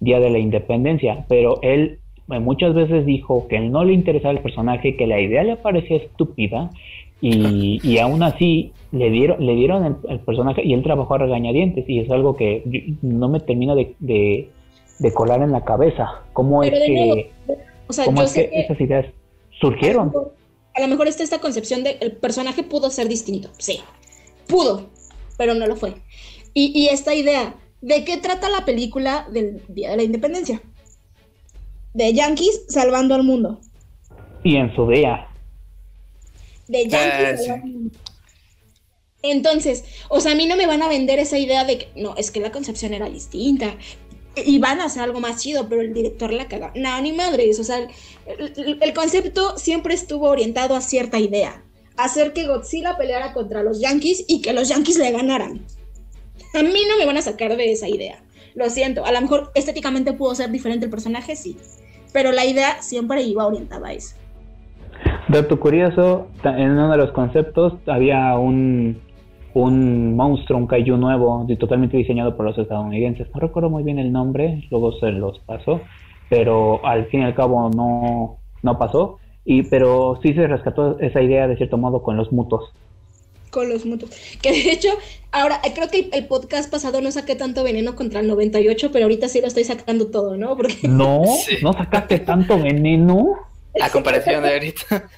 Día de la Independencia, pero él muchas veces dijo que no le interesaba el personaje, que la idea le parecía estúpida y, y aún así le dieron, le dieron el, personaje y él trabajó a regañadientes y es algo que no me termina de, de, colar en la cabeza. ¿Cómo es que... O sea, yo sé que, esas ideas surgieron? A lo, mejor, está esta concepción de el personaje pudo ser distinto, sí, pudo, pero no lo fue. Y, y esta idea, ¿de qué trata la película del Día de la Independencia? De Yankees salvando al mundo. Y en su día. De Yankees ah, salvando al mundo. Entonces, o sea, a mí no me van a vender esa idea de que no, es que la concepción era distinta, y van a hacer algo más chido, pero el director la caga. No, ni madres, o sea, el, concepto siempre estuvo orientado a cierta idea, hacer que Godzilla peleara contra los Yankees y que los Yankees le ganaran. A mí no me van a sacar de esa idea. Lo siento, a lo mejor estéticamente pudo ser diferente el personaje, sí, pero la idea siempre iba orientada a eso. Dato curioso, en uno de los conceptos había un un monstruo, un kaiju nuevo, totalmente diseñado por los estadounidenses. No recuerdo muy bien el nombre, luego se los pasó, pero al fin y al cabo no, no pasó. Y, pero sí se rescató esa idea de cierto modo con los mutos. Con los mutos. Que de hecho, ahora creo que el podcast pasado no saqué tanto veneno contra el 98, pero ahorita sí lo estoy sacando todo, ¿no? Porque... No, no sacaste tanto veneno. A comparación de ahorita.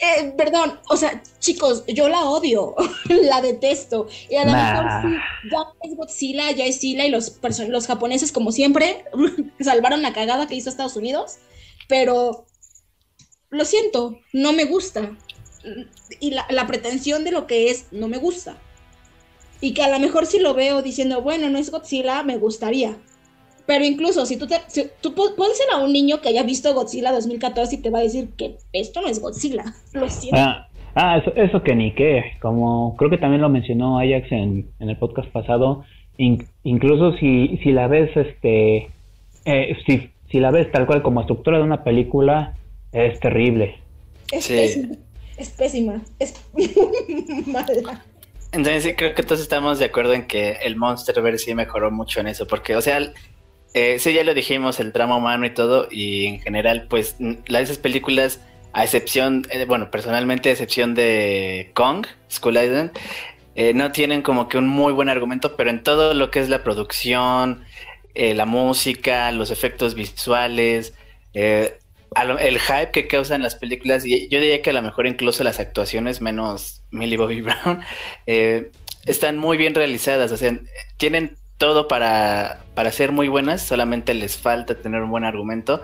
Eh, perdón, o sea, chicos, yo la odio, la detesto. Y a lo mejor sí, ya es Godzilla, ya es Sila y los, los japoneses, como siempre, salvaron la cagada que hizo Estados Unidos, pero lo siento, no me gusta. Y la, la pretensión de lo que es no me gusta. Y que a lo mejor si lo veo diciendo, bueno, no es Godzilla, me gustaría. Pero incluso si tú, te, si, tú a un niño que haya visto Godzilla 2014 y te va a decir que esto no es Godzilla. Lo siento. Ah, ah eso, eso, que ni qué. Como creo que también lo mencionó Ajax en, en el podcast pasado. incluso si, si la ves, este, eh, si, si la ves tal cual como estructura de una película, es terrible. Es pésima. Es pésima. Es mala. Entonces sí creo que todos estamos de acuerdo en que el Monsterverse sí mejoró mucho en eso, porque, o sea, eh, sí ya lo dijimos, el drama humano y todo, y en general, pues, las esas películas, a excepción, eh, bueno, personalmente a excepción de Kong, School Island, eh, no tienen como que un muy buen argumento, pero en todo lo que es la producción, eh, la música, los efectos visuales, eh, el hype que causan las películas, y yo diría que a lo mejor incluso las actuaciones, menos Millie Bobby Brown, eh, están muy bien realizadas, o sea, tienen todo para, para ser muy buenas, solamente les falta tener un buen argumento.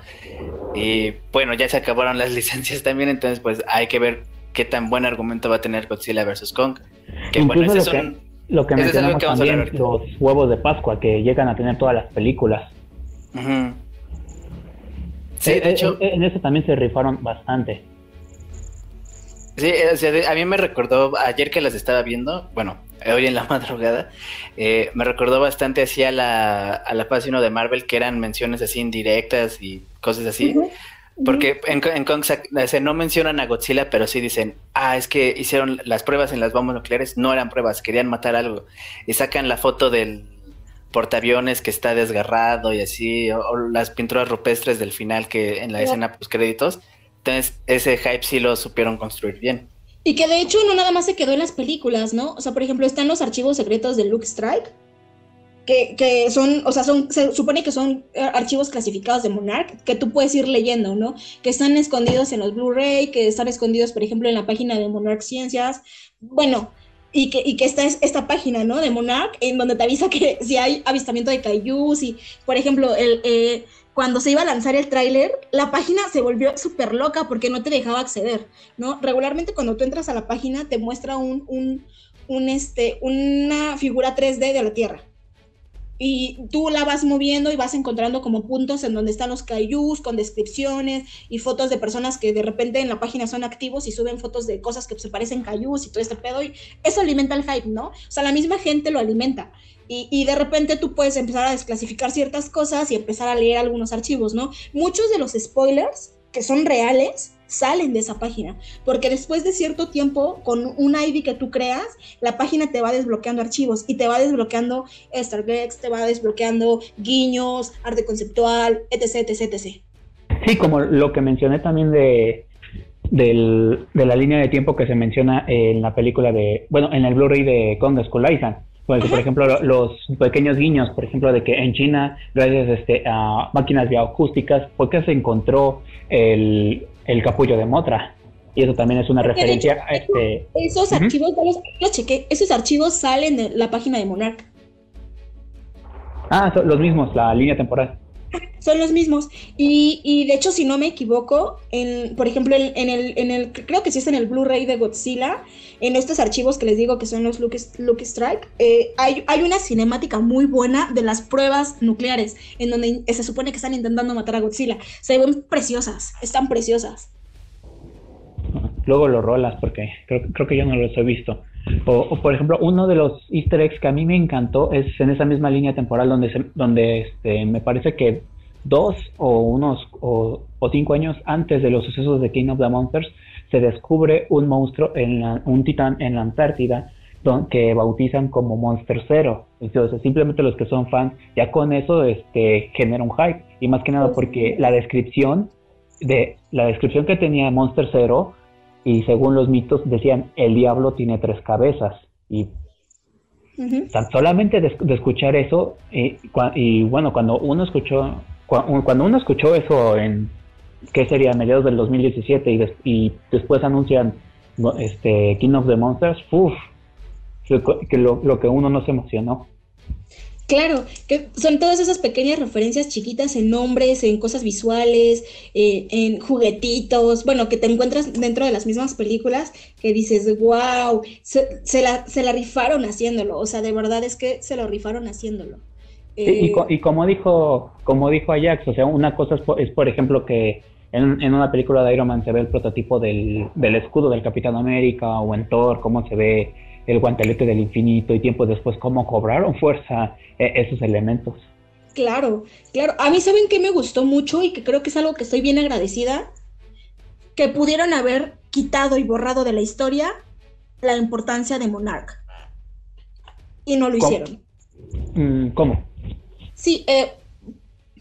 Y bueno, ya se acabaron las licencias también, entonces pues hay que ver qué tan buen argumento va a tener Godzilla vs. Kong. Que bueno, ese lo, que, lo que mencionamos también, los huevos de Pascua que llegan a tener todas las películas. Sí, de hecho. En, eso también se rifaron bastante. Sí, a mí me recordó, ayer que las estaba viendo, bueno, hoy en la madrugada, eh, me recordó bastante así a la, a la fase 1 de Marvel, que eran menciones así indirectas y cosas así. Porque en, en Kong no mencionan a Godzilla, pero sí dicen, ah, es que hicieron las pruebas en las bombas nucleares, no eran pruebas, querían matar algo. Y sacan la foto del, portaaviones que está desgarrado y así, o, las pinturas rupestres del final que en la escena post créditos. Entonces, ese hype sí lo supieron construir bien. Y que de hecho no nada más se quedó en las películas, ¿no? O sea, por ejemplo, están los archivos secretos de Luke Strike, que, que, son, o sea, son, se supone que son eh, archivos clasificados de Monarch que tú puedes ir leyendo, ¿no? Que están escondidos en los Blu-ray, que están escondidos, por ejemplo, en la página de Monarch Ciencias. Bueno, y que, y que esta es esta página, ¿no? De Monarch, en donde te avisa que si hay avistamiento de kaijus y, por ejemplo, el, eh, cuando se iba a lanzar el tráiler, la página se volvió súper loca porque no te dejaba acceder, ¿no? Regularmente cuando tú entras a la página te muestra un, un, un este, una figura 3D de la Tierra, y tú la vas moviendo y vas encontrando como puntos en donde están los kaijus con descripciones y fotos de personas que de repente en la página son activos y suben fotos de cosas que se parecen kaijus y todo este pedo y eso alimenta el hype, ¿no? O sea, la misma gente lo alimenta y, y de repente tú puedes empezar a desclasificar ciertas cosas y empezar a leer algunos archivos, ¿no? Muchos de los spoilers que son reales salen de esa página, porque después de cierto tiempo, con un ID que tú creas, la página te va desbloqueando archivos y te va desbloqueando Starbucks, te va desbloqueando guiños, arte conceptual, etc, etc, etc. Sí, como lo que mencioné también de, de la línea de tiempo que se menciona en la película de, bueno, en el Blu-ray de Kong Skull Island. Pues, por ejemplo, los pequeños guiños, por ejemplo, de que en China, gracias este, a máquinas bioacústicas, fue que se encontró el, el capullo de Motra. Y eso también es una referencia a este... Esos archivos, los, chequé, esos archivos salen de la página de Monarch. Ah, son los mismos, la línea temporal. Son los mismos. Y, y de hecho, si no me equivoco, en, por ejemplo, en, el, en el, creo que sí está en el Blu-ray de Godzilla, en estos archivos que les digo que son los Luke, Strike, eh, hay, hay una cinemática muy buena de las pruebas nucleares, en donde se supone que están intentando matar a Godzilla. Se ven preciosas, están preciosas. Luego lo rolas porque creo, creo que yo no los he visto. O, por ejemplo, uno de los easter eggs que a mí me encantó es en esa misma línea temporal donde, donde este, me parece que dos o unos o, cinco años antes de los sucesos de King of the Monsters se descubre un monstruo, en un titán en la Antártida que bautizan como Monster Zero. Entonces, simplemente los que son fans, ya con eso este, genera un hype. Y más que nada porque la descripción de la descripción que tenía Monster Zero y según los mitos decían el diablo tiene tres cabezas. Y tan solamente de, escuchar eso y, bueno cuando uno escuchó cuando uno escuchó eso en qué sería mediados del 2017 y, y después anuncian este King of the Monsters uff, que lo, lo, que uno no se emocionó Claro, que son todas esas pequeñas referencias chiquitas en nombres, en cosas visuales, eh, en juguetitos, bueno, que te encuentras dentro de las mismas películas que dices, wow, se, la, se la rifaron haciéndolo, o sea, de verdad es que se lo rifaron haciéndolo. y, y, como dijo como dijo Ajax, o sea, una cosa es, por ejemplo, que en, en, una película de Iron Man se ve el prototipo del, del escudo del Capitán América o en Thor, cómo se ve el guantelete del infinito y tiempo después cómo cobraron fuerza eh, esos elementos. Claro, claro. A mí saben que me gustó mucho y que creo que es algo que estoy bien agradecida, que pudieron haber quitado y borrado de la historia la importancia de Monarch. Y no lo hicieron. Mm, ¿Cómo? Sí, eh,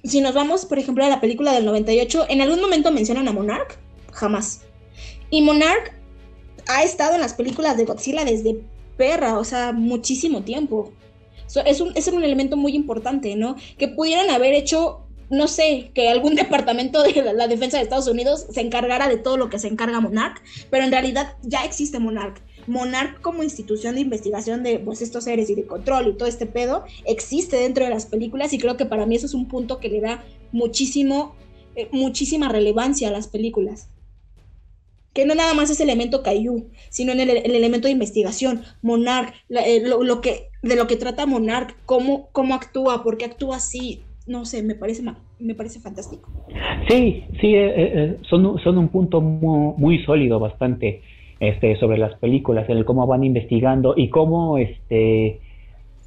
si nos vamos, por ejemplo, a la película del 98, ¿en algún momento mencionan a Monarch? Jamás. Y Monarch ha estado en las películas de Godzilla desde perra, o sea, muchísimo tiempo. es, un, es un elemento muy importante, ¿no? Que pudieran haber hecho, no sé, que algún departamento de la, defensa de Estados Unidos se encargara de todo lo que se encarga Monarch, pero en realidad ya existe Monarch. Monarch como institución de investigación de pues, estos seres y de control y todo este pedo existe dentro de las películas y creo que para mí eso es un punto que le da muchísimo, eh, muchísima relevancia a las películas que no nada más es elemento Caillou, sino en el, elemento de investigación, Monarch, eh, lo, que, de lo que trata Monarch, cómo, cómo actúa, por qué actúa así, no sé, me parece, me parece fantástico. Sí, sí, eh, eh, son, son un punto muy, sólido bastante este, sobre las películas, el cómo van investigando y cómo, este,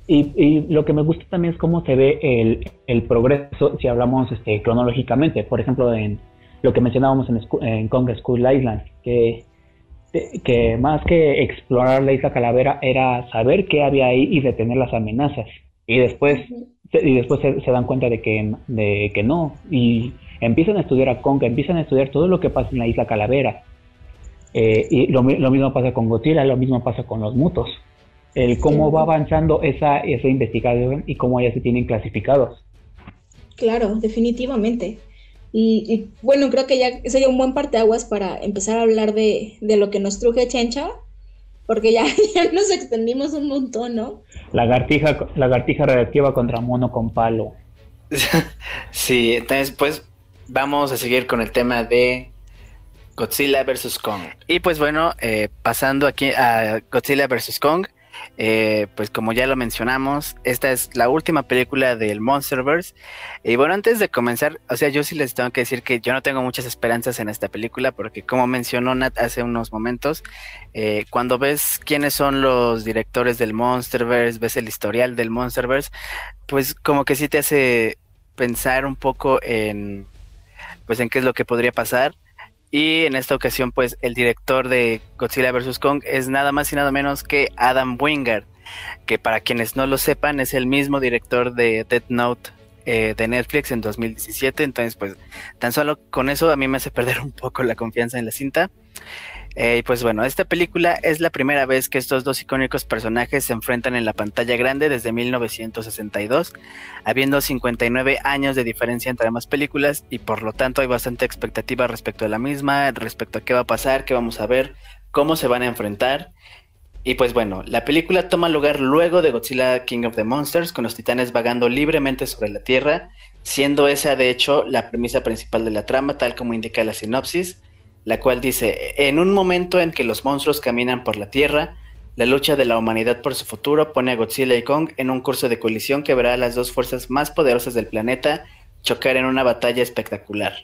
y, y, lo que me gusta también es cómo se ve el, el progreso, si hablamos este, cronológicamente, por ejemplo, en lo que mencionábamos en, en Kong School Island, que, que más que explorar la isla Calavera era saber qué había ahí y detener las amenazas. Y después, y después se, dan cuenta de que, de que no. Y empiezan a estudiar a Kong, empiezan a estudiar todo lo que pasa en la isla Calavera. Eh, y lo, lo, mismo pasa con Godzilla, lo mismo pasa con los mutos. El cómo va avanzando esa, esa investigación y cómo ya se tienen clasificados. Claro, definitivamente. Y, bueno, creo que ya sería un buen parteaguas para empezar a hablar de, lo que nos truje Chencha, porque ya, ya nos extendimos un montón, ¿no? Lagartija, lagartija reactiva contra mono con palo. sí, entonces pues vamos a seguir con el tema de Godzilla vs. Kong. Y pues bueno, eh, pasando aquí a Godzilla vs. Kong, eh, pues como ya lo mencionamos, esta es la última película del Monsterverse. Y bueno, antes de comenzar, o sea, yo sí les tengo que decir que yo no tengo muchas esperanzas en esta película, porque como mencionó Nat hace unos momentos, eh, cuando ves quiénes son los directores del Monsterverse, ves el historial del Monsterverse, pues como que sí te hace pensar un poco en, pues en qué es lo que podría pasar. Y en esta ocasión, pues el director de Godzilla vs. Kong es nada más y nada menos que Adam Wingard, que para quienes no lo sepan es el mismo director de Death Note eh, de Netflix en 2017. Entonces, pues tan solo con eso a mí me hace perder un poco la confianza en la cinta. Eh, pues bueno, esta película es la primera vez que estos dos icónicos personajes se enfrentan en la pantalla grande desde 1962, habiendo 59 años de diferencia entre ambas películas y por lo tanto hay bastante expectativa respecto a la misma, respecto a qué va a pasar, qué vamos a ver, cómo se van a enfrentar. Y pues bueno, la película toma lugar luego de Godzilla King of the Monsters, con los titanes vagando libremente sobre la Tierra, siendo esa de hecho la premisa principal de la trama, tal como indica la sinopsis la cual dice, en un momento en que los monstruos caminan por la Tierra, la lucha de la humanidad por su futuro pone a Godzilla y Kong en un curso de colisión que verá a las dos fuerzas más poderosas del planeta chocar en una batalla espectacular.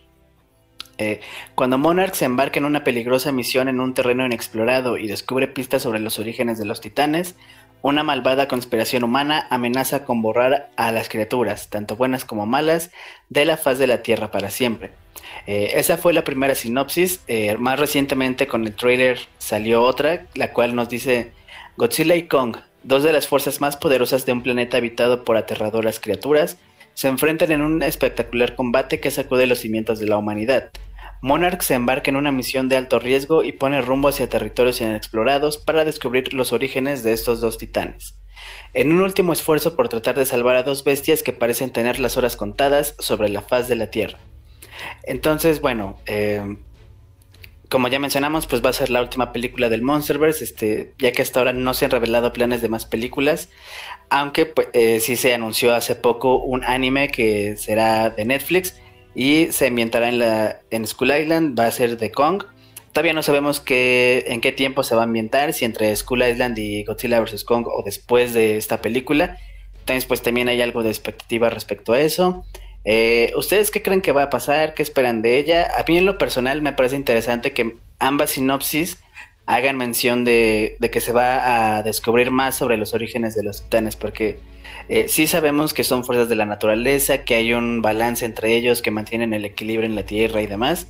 Eh, cuando Monarch se embarca en una peligrosa misión en un terreno inexplorado y descubre pistas sobre los orígenes de los titanes, una malvada conspiración humana amenaza con borrar a las criaturas, tanto buenas como malas, de la faz de la Tierra para siempre. Eh, esa fue la primera sinopsis. Eh, más recientemente con el trailer salió otra, la cual nos dice Godzilla y Kong, dos de las fuerzas más poderosas de un planeta habitado por aterradoras criaturas, se enfrentan en un espectacular combate que sacude los cimientos de la humanidad. Monarch se embarca en una misión de alto riesgo y pone rumbo hacia territorios inexplorados para descubrir los orígenes de estos dos titanes. En un último esfuerzo por tratar de salvar a dos bestias que parecen tener las horas contadas sobre la faz de la Tierra. Entonces, bueno, eh, como ya mencionamos, pues va a ser la última película del Monsterverse, este, ya que hasta ahora no se han revelado planes de más películas, aunque pues, eh, sí se anunció hace poco un anime que será de Netflix y se ambientará en, la, en Skull Island, va a ser de Kong. Todavía no sabemos qué, en qué tiempo se va a ambientar, si entre Skull Island y Godzilla vs. Kong o después de esta película. Entonces, pues también hay algo de expectativa respecto a eso. Eh, ¿Ustedes qué creen que va a pasar? ¿Qué esperan de ella? A mí en lo personal me parece interesante que ambas sinopsis hagan mención de, que se va a descubrir más sobre los orígenes de los titanes, porque eh, sí sabemos que son fuerzas de la naturaleza, que hay un balance entre ellos, que mantienen el equilibrio en la Tierra y demás,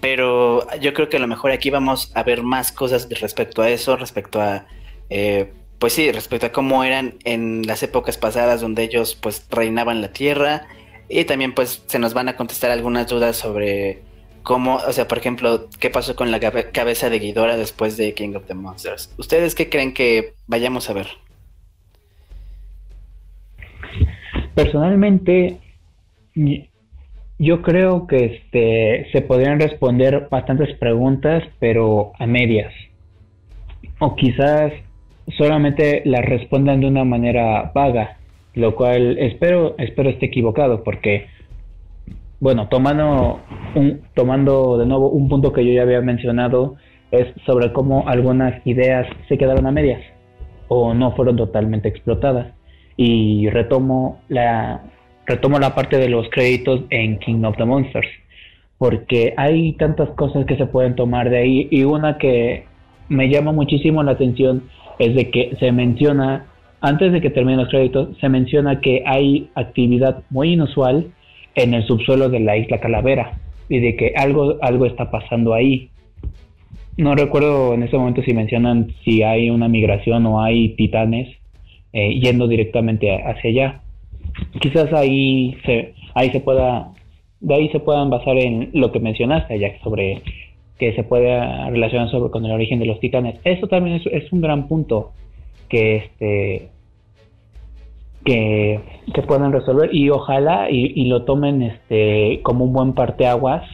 pero yo creo que a lo mejor aquí vamos a ver más cosas respecto a eso, respecto a, eh, pues sí, respecto a cómo eran en las épocas pasadas donde ellos pues reinaban la Tierra, y también pues se nos van a contestar algunas dudas sobre cómo, o sea, por ejemplo, qué pasó con la cabeza de Ghidorah después de King of the Monsters. ¿Ustedes qué creen que vayamos a ver? Personalmente, yo creo que este, se podrían responder bastantes preguntas, pero a medias. O quizás solamente las respondan de una manera vaga lo cual espero, espero esté equivocado porque, bueno, tomando, un, tomando de nuevo un punto que yo ya había mencionado, es sobre cómo algunas ideas se quedaron a medias o no fueron totalmente explotadas. Y retomo la, retomo la parte de los créditos en King of the Monsters, porque hay tantas cosas que se pueden tomar de ahí y una que me llama muchísimo la atención es de que se menciona antes de que terminen los créditos, se menciona que hay actividad muy inusual en el subsuelo de la isla Calavera y de que algo, algo está pasando ahí. No recuerdo en este momento si mencionan si hay una migración o hay titanes eh, yendo directamente hacia allá. Quizás ahí se, ahí se pueda, de ahí se puedan basar en lo que mencionaste, Jack, sobre que se puede relacionar sobre con el origen de los titanes. Eso también es, es un gran punto que este que, que puedan resolver y ojalá y, lo tomen este como un buen parteaguas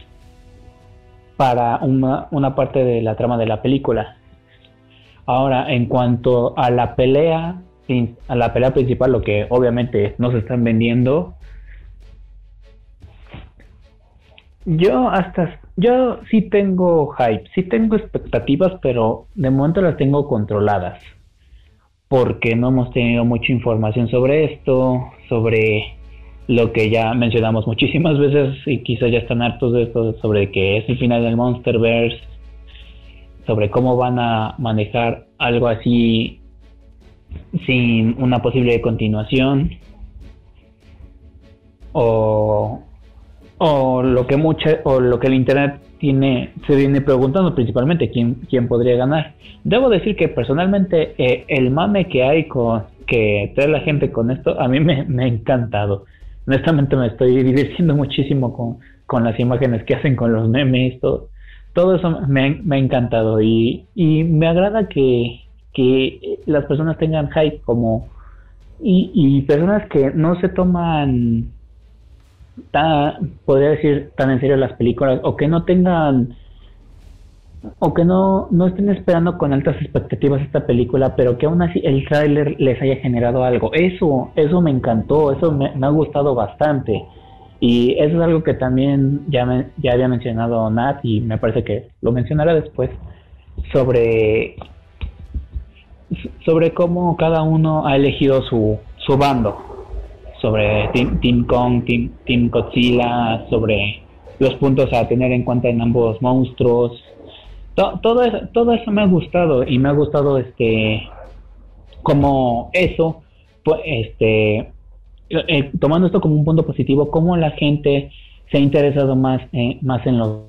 para una, una parte de la trama de la película. Ahora, en cuanto a la pelea, a la pelea principal, lo que obviamente no se están vendiendo, yo hasta yo sí tengo hype, sí tengo expectativas, pero de momento las tengo controladas. Porque no hemos tenido mucha información sobre esto, sobre lo que ya mencionamos muchísimas veces y quizás ya están hartos de esto, sobre que es el final del Monsterverse, sobre cómo van a manejar algo así sin una posible continuación o, o lo que mucha o lo que el internet tiene, se viene preguntando principalmente quién, quién podría ganar. Debo decir que personalmente eh, el mame que hay con que trae la gente con esto a mí me, ha encantado. Honestamente me estoy divirtiendo muchísimo con, con las imágenes que hacen con los memes, todo, todo eso me, me ha encantado y, y me agrada que, que las personas tengan hype como y, personas que no se toman podría decir, tan en serio las películas o que no tengan o que no, no estén esperando con altas expectativas esta película, pero que aún así el tráiler les haya generado algo. Eso, eso me encantó, eso me, ha gustado bastante. Y eso es algo que también ya, ya había mencionado Nat y me parece que lo mencionará después sobre, sobre cómo cada uno ha elegido su, su bando sobre Team, Kong, Team, Godzilla, sobre los puntos a tener en cuenta en ambos monstruos. todo, eso, todo eso me ha gustado y me ha gustado este como eso, pues, este, eh, tomando esto como un punto positivo, como la gente se ha interesado más, eh, más en los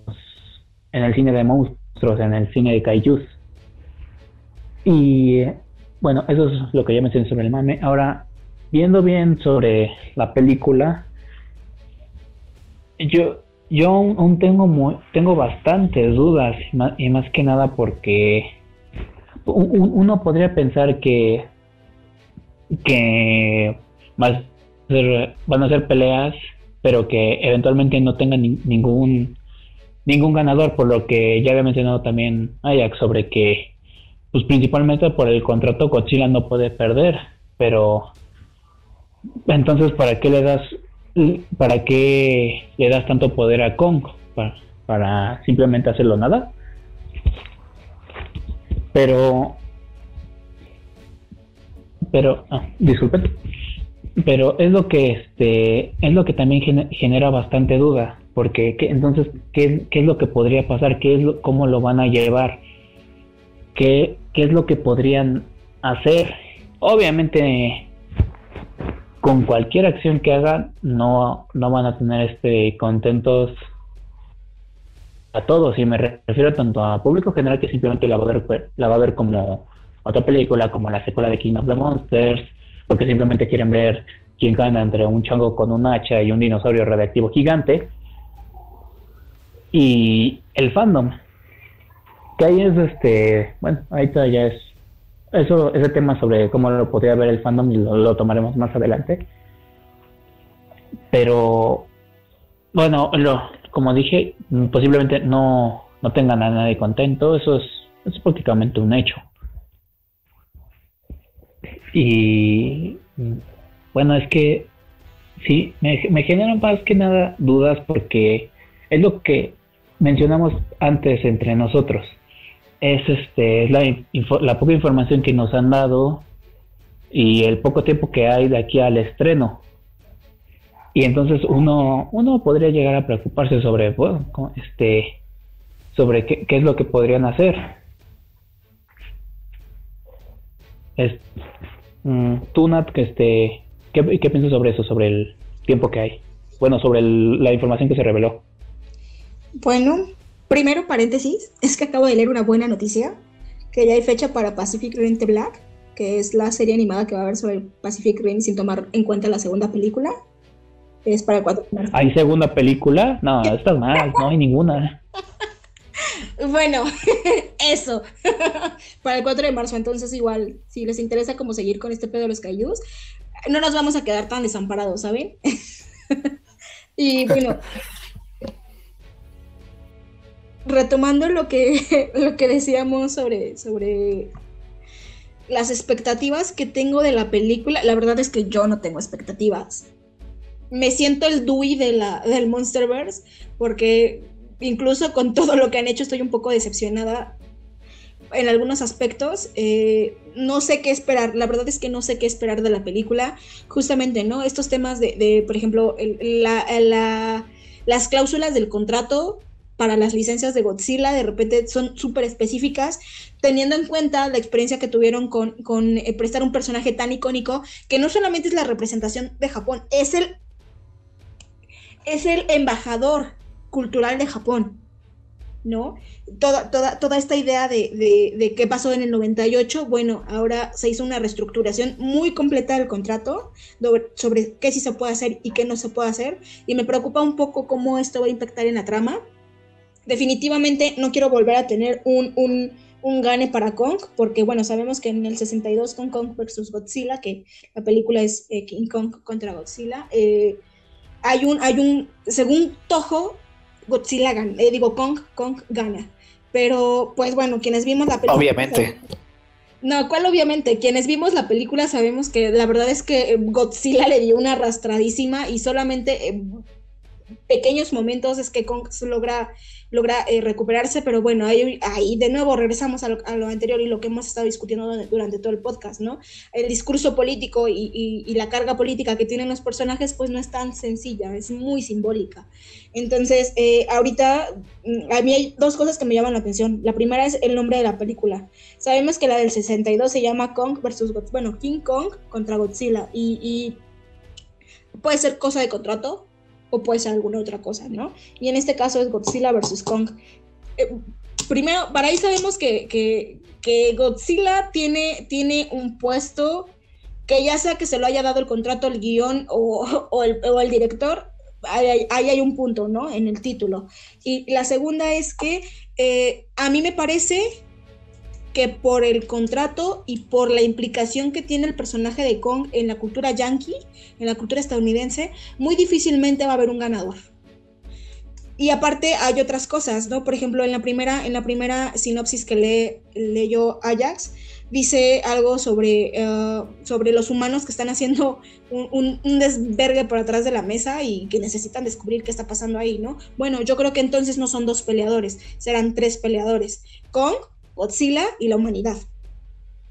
en el cine de monstruos, en el cine de kaijus. Y bueno, eso es lo que ya mencioné sobre el mame. Ahora, viendo bien sobre la película, yo, yo aún tengo, tengo bastantes dudas y más, que nada porque uno podría pensar que, que van a ser peleas, pero que eventualmente no tengan ningún ningún ganador, por lo que ya había mencionado también Ajax sobre que, pues principalmente por el contrato Godzilla no puede perder, pero entonces ¿para qué le das para qué le das tanto poder a Kong? ¿Para, simplemente hacerlo nada? Pero pero ah, disculpen pero es lo que este es lo que también genera bastante duda porque entonces ¿qué, ¿qué, es lo que podría pasar qué es lo, cómo lo van a llevar qué, qué es lo que podrían hacer obviamente con cualquier acción que hagan no no van a tener este contentos a todos y me refiero tanto a público general que simplemente la va a ver la va a ver como otra película como la secuela de King of the Monsters porque simplemente quieren ver quién gana entre un chango con un hacha y un dinosaurio radiactivo gigante. Y el fandom. Que ahí es este. Bueno, ahorita ya es. Eso, ese tema sobre cómo lo podría ver el fandom y lo, tomaremos más adelante. Pero. Bueno, lo, como dije, posiblemente no, no tengan a nadie contento. Eso es, es prácticamente un hecho. Y bueno, es que sí, me, me generan más que nada dudas porque es lo que mencionamos antes entre nosotros. Es este la, la poca información que nos han dado y el poco tiempo que hay de aquí al estreno. Y entonces uno, uno podría llegar a preocuparse sobre, bueno, este, sobre qué, qué es lo que podrían hacer. Es, Mm, tú, que este, ¿qué, piensas sobre eso, sobre el tiempo que hay? Bueno, sobre la información que se reveló. Bueno, primero paréntesis, es que acabo de leer una buena noticia, que ya hay fecha para Pacific Rim The Black, que es la serie animada que va a haber sobre Pacific Rim sin tomar en cuenta la segunda película. Es para el 4 de marzo. ¿Hay segunda película? No, estás mal, no hay ninguna. Bueno, eso. Para el 4 de marzo, entonces igual, si les interesa como seguir con este pedo de los cayús, no nos vamos a quedar tan desamparados, ¿saben? y bueno, retomando lo que, lo que decíamos sobre, sobre las expectativas que tengo de la película, la verdad es que yo no tengo expectativas. Me siento el Dewey de la, del Monsterverse porque incluso con todo lo que han hecho estoy un poco decepcionada en algunos aspectos. Eh, no sé qué esperar, la verdad es que no sé qué esperar de la película. Justamente, ¿no? Estos temas de, por ejemplo, las cláusulas del contrato para las licencias de Godzilla de repente son súper específicas, teniendo en cuenta la experiencia que tuvieron con, con eh, prestar un personaje tan icónico, que no solamente es la representación de Japón, es el, es el embajador cultural de Japón, ¿no? Toda, toda, toda esta idea de, qué pasó en el 98, bueno, ahora se hizo una reestructuración muy completa del contrato sobre, qué sí se puede hacer y qué no se puede hacer, y me preocupa un poco cómo esto va a impactar en la trama. Definitivamente no quiero volver a tener un, un, gane para Kong, porque bueno, sabemos que en el 62 con Kong versus Godzilla, que la película es eh, King Kong contra Godzilla, eh, hay un, hay un, según Toho, Godzilla gana, eh, digo Kong, Kong gana. Pero pues bueno, quienes vimos la película... Obviamente. No, ¿cuál obviamente? Quienes vimos la película sabemos que la verdad es que Godzilla le dio una arrastradísima y solamente pequeños momentos es que Kong logra logra eh, recuperarse, pero bueno, ahí, ahí, de nuevo regresamos a lo, anterior y lo que hemos estado discutiendo durante todo el podcast, ¿no? El discurso político y, la carga política que tienen los personajes, pues no es tan sencilla, es muy simbólica. Entonces, eh, ahorita mm, a mí hay dos cosas que me llaman la atención. La primera es el nombre de la película. Sabemos que la del 62 se llama Kong versus bueno, King Kong contra Godzilla y, y puede ser cosa de contrato, o puede ser alguna otra cosa, ¿no? Y en este caso es Godzilla versus Kong. Eh, primero, para ahí sabemos que, que, Godzilla tiene, tiene un puesto que ya sea que se lo haya dado el contrato, el guion o, el, o el, director, ahí, hay un punto, ¿no? En el título. Y la segunda es que eh, a mí me parece que por el contrato y por la implicación que tiene el personaje de Kong en la cultura yankee, en la cultura estadounidense, muy difícilmente va a haber un ganador. y aparte hay otras cosas, ¿no? Por ejemplo, en la primera, en la primera sinopsis que lee, leyó Ajax, dice algo sobre, eh, sobre los humanos que están haciendo un, un, desvergue por atrás de la mesa y que necesitan descubrir qué está pasando ahí, ¿no? Bueno, yo creo que entonces no son dos peleadores, serán tres peleadores, Kong, Godzilla y la humanidad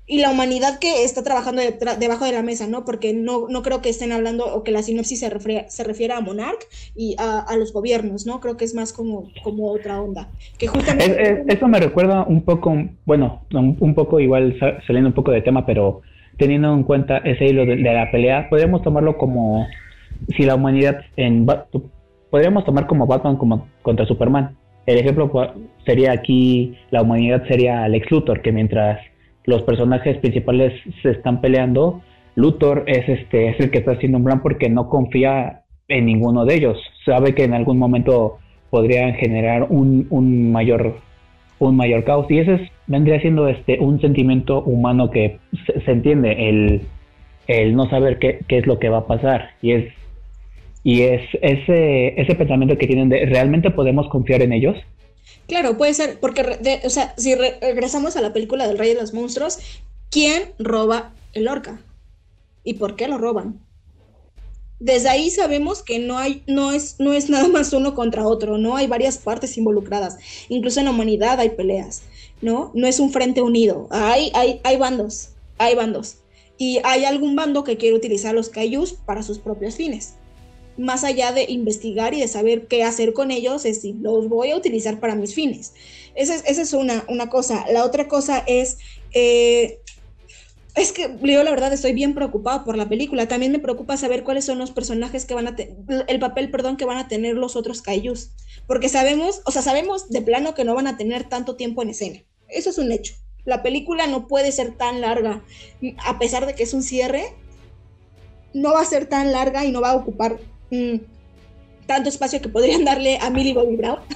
y la humanidad que está trabajando debajo de la mesa, ¿no? Porque no, no creo que estén hablando o que la sinopsis se, refiere, se refiera a Monarch y a, los gobiernos, ¿no? Creo que es más como, como otra onda. Que justamente... eso me recuerda un poco, bueno, un, poco igual saliendo un poco de tema, pero teniendo en cuenta ese hilo de, la pelea, podríamos tomarlo como si la humanidad en... Podríamos tomar como Batman como contra Superman. El ejemplo sería aquí, la humanidad sería Lex Luthor, que mientras los personajes principales se están peleando, Luthor es este es el que está haciendo un plan porque no confía en ninguno de ellos. Sabe que en algún momento podrían generar un, un mayor un mayor caos y ese vendría siendo este un sentimiento humano que se, entiende el, el no saber qué, qué, es lo que va a pasar y es y es ese ese pensamiento que tienen de realmente podemos confiar en ellos Claro, puede ser, porque, o sea, si regresamos a la película del Rey de los Monstruos, ¿quién roba el orca? ¿Y por qué lo roban? Desde ahí sabemos que no hay, no es, no es nada más uno contra otro, ¿no? Hay varias partes involucradas. Incluso en la humanidad hay peleas, ¿no? No es un frente unido. Hay, hay, hay bandos, hay bandos. Y hay algún bando que quiere utilizar los Kaijus para sus propios fines más allá de investigar y de saber qué hacer con ellos, es si los voy a utilizar para mis fines. Esa es, es una, una, cosa. La otra cosa es, eh, es que yo la verdad estoy bien preocupado por la película. También me preocupa saber cuáles son los personajes que van a el papel, perdón, que van a tener los otros kaijus. Porque sabemos, o sea, sabemos de plano que no van a tener tanto tiempo en escena. Eso es un hecho. La película no puede ser tan larga, a pesar de que es un cierre, no va a ser tan larga y no va a ocupar Mm, tanto espacio que podrían darle a Millie Bobby Brown.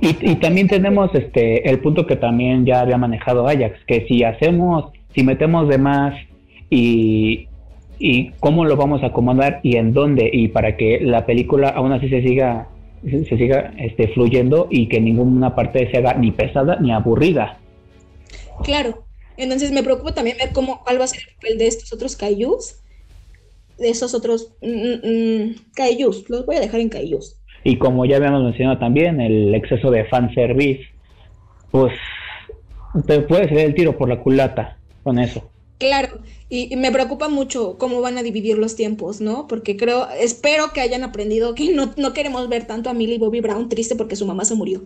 Y, también tenemos este el punto que también ya había manejado Ajax, que si hacemos, si metemos de más y, y cómo lo vamos a acomodar y en dónde y para que la película aún así se siga se siga este, fluyendo y que ninguna parte se haga ni pesada ni aburrida. Claro, entonces me preocupa también ver cómo, cuál va a ser el papel de estos otros Kaijus esos otros mm, los voy a dejar en Kaijus. Y como ya habíamos mencionado también, el exceso de fanservice, pues te puede ser el tiro por la culata con eso. Claro, y, me preocupa mucho cómo van a dividir los tiempos, ¿no? Porque creo, espero que hayan aprendido que no, no queremos ver tanto a Millie Bobby Brown triste porque su mamá se murió.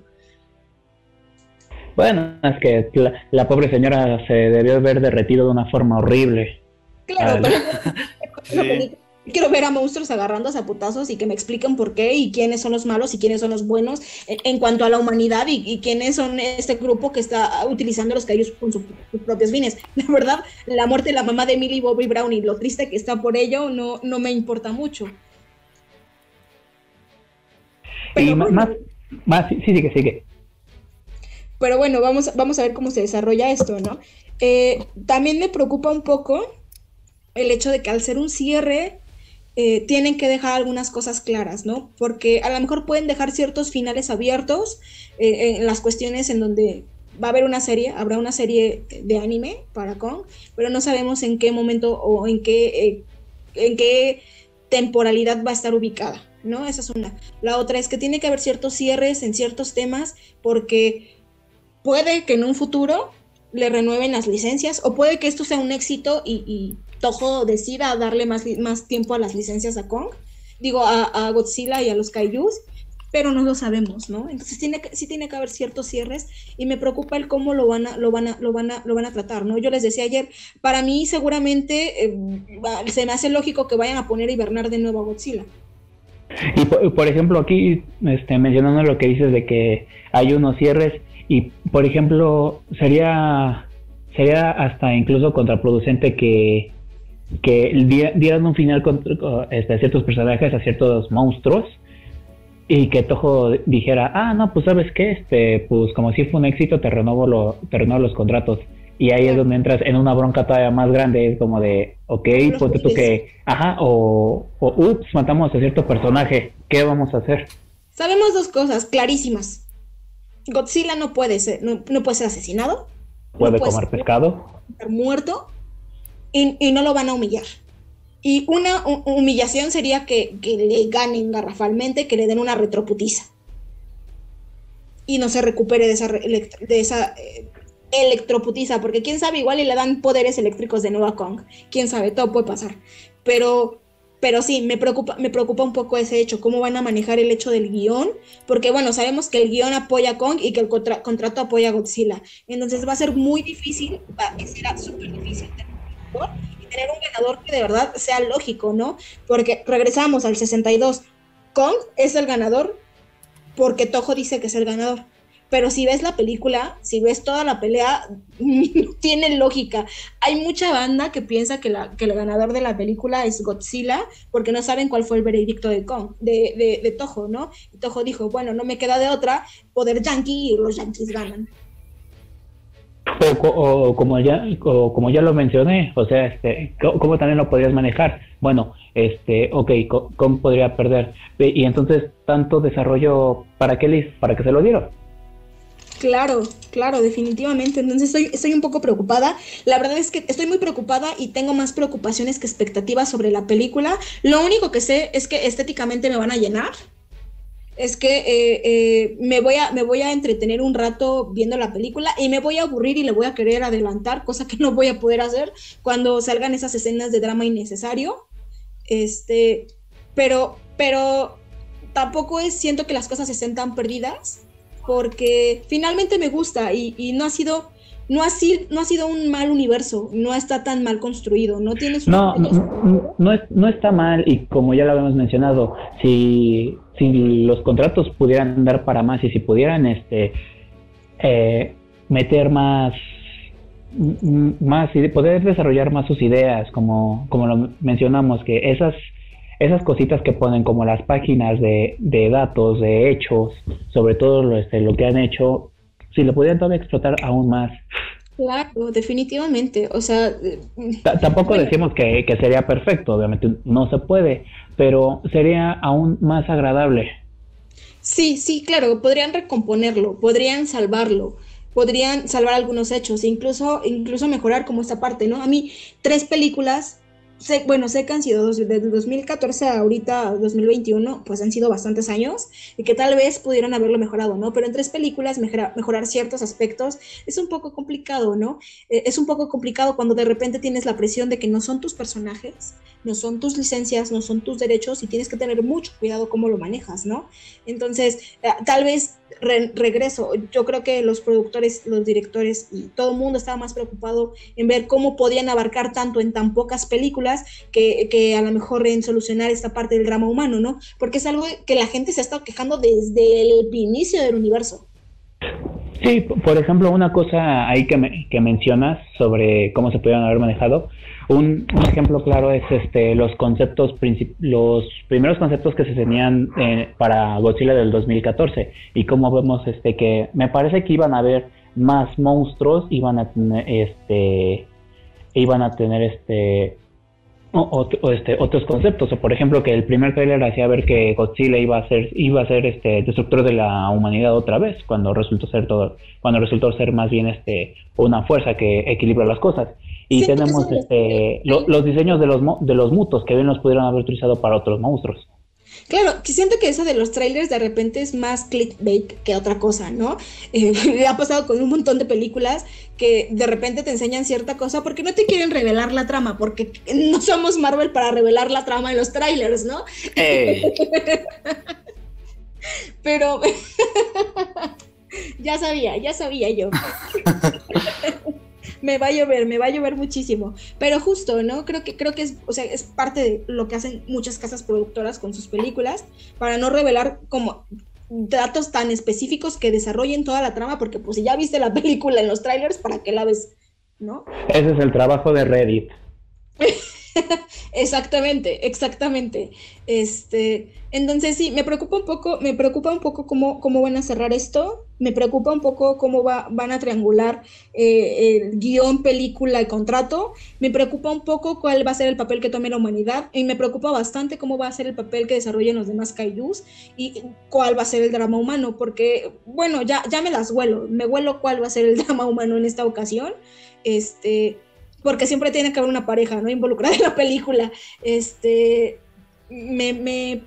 Bueno, es que la, pobre señora se debió haber derretido de una forma horrible. Claro, pero Quiero ver a monstruos agarrando a putazos y que me expliquen por qué y quiénes son los malos y quiénes son los buenos en, cuanto a la humanidad y, quiénes son este grupo que está utilizando los callos con sus propios fines. La verdad, la muerte de la mamá de Millie Bobby Brown y lo triste que está por ello no, no me importa mucho. y más, más, sí, sigue, sigue. Pero bueno, vamos, vamos a ver cómo se desarrolla esto, ¿no? Eh, también me preocupa un poco el hecho de que al ser un cierre eh, tienen que dejar algunas cosas claras, ¿no? Porque a lo mejor pueden dejar ciertos finales abiertos eh, en las cuestiones en donde va a haber una serie, habrá una serie de anime para Kong, pero no sabemos en qué momento o en qué, eh, en qué temporalidad va a estar ubicada, ¿no? Esa es una. La otra es que tiene que haber ciertos cierres en ciertos temas porque puede que en un futuro le renueven las licencias o puede que esto sea un éxito y Toho decida darle más, más tiempo a las licencias a Kong, digo, a, Godzilla y a los Kaijus, pero no lo sabemos, ¿no? Entonces tiene que, sí tiene que haber ciertos cierres y me preocupa el cómo lo van a, lo van a, lo van a, lo van a tratar, ¿no? Yo les decía ayer, para mí seguramente eh, se me hace lógico que vayan a poner a hibernar de nuevo a Godzilla. Y por, ejemplo, aquí este, mencionando lo que dices de que hay unos cierres y, por ejemplo, sería, sería hasta incluso contraproducente que que dieran un final este, a ciertos personajes, a ciertos monstruos, y que Toho dijera, ah, no, pues sabes qué, este, pues como si fue un éxito, te renovo, lo, te renovo los contratos. Y ahí es donde entras en una bronca todavía más grande, es como de, ok, pues tú que, ajá, o, o, ups, matamos a cierto personaje, ¿qué vamos a hacer? Sabemos dos cosas clarísimas. Godzilla no puede ser, no, puede ser asesinado. Puede, comer pescado. Estar muerto. Y, no lo van a humillar. Y una humillación sería que, le ganen garrafalmente, que le den una retroputiza. Y no se recupere de esa, de esa eh, electroputiza, porque quién sabe, igual y le dan poderes eléctricos de Nueva Kong. Quién sabe, todo puede pasar. Pero pero sí, me preocupa, me preocupa un poco ese hecho, cómo van a manejar el hecho del guion, porque bueno, sabemos que el guion apoya a Kong y que el contrato apoya a Godzilla. Entonces va a ser muy difícil, va, será súper difícil tener y tener un ganador que de verdad sea lógico, ¿no? Porque regresamos al 62, Kong es el ganador porque Toho dice que es el ganador. Pero si ves la película, si ves toda la pelea, tiene lógica. Hay mucha banda que piensa que, la, que el ganador de la película es Godzilla porque no saben cuál fue el veredicto de, Kong, de, de, de ¿no? Y Toho dijo, bueno, no me queda de otra, poder yankee y los yankees ganan. O, como ya como ya lo mencioné, o sea, este, ¿cómo también lo podrías manejar? Bueno, este, ok, ¿cómo podría perder? Y entonces, tanto desarrollo, ¿para qué, para qué se lo dieron? Claro, claro, definitivamente. Entonces estoy, estoy un poco preocupada. La verdad es que estoy muy preocupada y tengo más preocupaciones que expectativas sobre la película. Lo único que sé es que estéticamente me van a llenar. Es que eh, eh, me, voy a, me voy a entretener un rato viendo la película y me voy a aburrir y le voy a querer adelantar, cosa que no voy a poder hacer cuando salgan esas escenas de drama innecesario. Este, pero, pero tampoco es, siento que las cosas estén tan perdidas porque finalmente me gusta y, no ha sido no ha, sido, no ha sido un mal universo, no está tan mal construido, no tienes no, no, no, no, está mal y como ya lo habíamos mencionado, si, si los contratos pudieran dar para más y si pudieran este eh, meter más más y poder desarrollar más sus ideas, como, como lo mencionamos, que esas esas cositas que ponen como las páginas de, datos, de hechos, sobre todo lo, este, lo que han hecho, si lo pudieran todavía explotar aún más. Claro, definitivamente. O sea, tampoco decimos que, que, sería perfecto, obviamente no se puede, pero sería aún más agradable. Sí, sí, claro, podrían recomponerlo, podrían salvarlo, podrían salvar algunos hechos, incluso, incluso mejorar como esta parte, ¿no? A mí, tres películas bueno, sé que han sido desde 2014 a ahorita 2021, pues han sido bastantes años y que tal vez pudieron haberlo mejorado, ¿no? Pero en tres películas mejorar ciertos aspectos es un poco complicado, ¿no? Eh, es un poco complicado cuando de repente tienes la presión de que no son tus personajes, no son tus licencias, no son tus derechos y tienes que tener mucho cuidado cómo lo manejas, ¿no? Entonces, eh, tal vez regreso, yo creo que los productores, los directores y todo el mundo estaba más preocupado en ver cómo podían abarcar tanto en tan pocas películas que, que, a lo mejor en solucionar esta parte del drama humano, ¿no? Porque es algo que la gente se ha estado quejando desde el inicio del universo. Sí, por ejemplo, una cosa ahí que, me, que mencionas sobre cómo se pudieron haber manejado, un, ejemplo claro es este los conceptos los primeros conceptos que se tenían eh, para Godzilla del 2014 y cómo vemos este que me parece que iban a haber más monstruos iban a tener este iban a tener este este, otros conceptos. O por ejemplo que el primer trailer hacía ver que Godzilla iba a ser iba a ser este destructor de la humanidad otra vez cuando resultó ser todo cuando resultó ser más bien este una fuerza que equilibra las cosas y tenemos este, los diseños de los, de los mutos que bien los pudieron haber utilizado para otros monstruos. Claro, siento que eso de los trailers de repente es más clickbait que otra cosa, ¿no? Eh, ha pasado con un montón de películas que de repente te enseñan cierta cosa porque no te quieren revelar la trama, porque no somos Marvel para revelar la trama en los trailers, ¿no? Pero ya sabía, ya sabía yo me va a llover, me va a llover muchísimo. Pero justo, ¿no? Creo que, creo que es, o sea, es parte de lo que hacen muchas casas productoras con sus películas, para no revelar como datos tan específicos que desarrollen toda la trama, porque pues si ya viste la película en los trailers, ¿para qué la ves? ¿No? Ese es el trabajo de Reddit. exactamente, exactamente. Este, entonces sí, me preocupa un poco, me preocupa un poco cómo, cómo van a cerrar esto, me preocupa un poco cómo va, van a triangular eh, el guion, película y contrato, me preocupa un poco cuál va a ser el papel que tome la humanidad y me preocupa bastante cómo va a ser el papel que desarrollen los demás kaijus y cuál va a ser el drama humano, porque bueno, ya, ya me las huelo, me huelo cuál va a ser el drama humano en esta ocasión, este porque siempre tiene que haber una pareja, ¿no? Involucrada en la película. Este, me, me,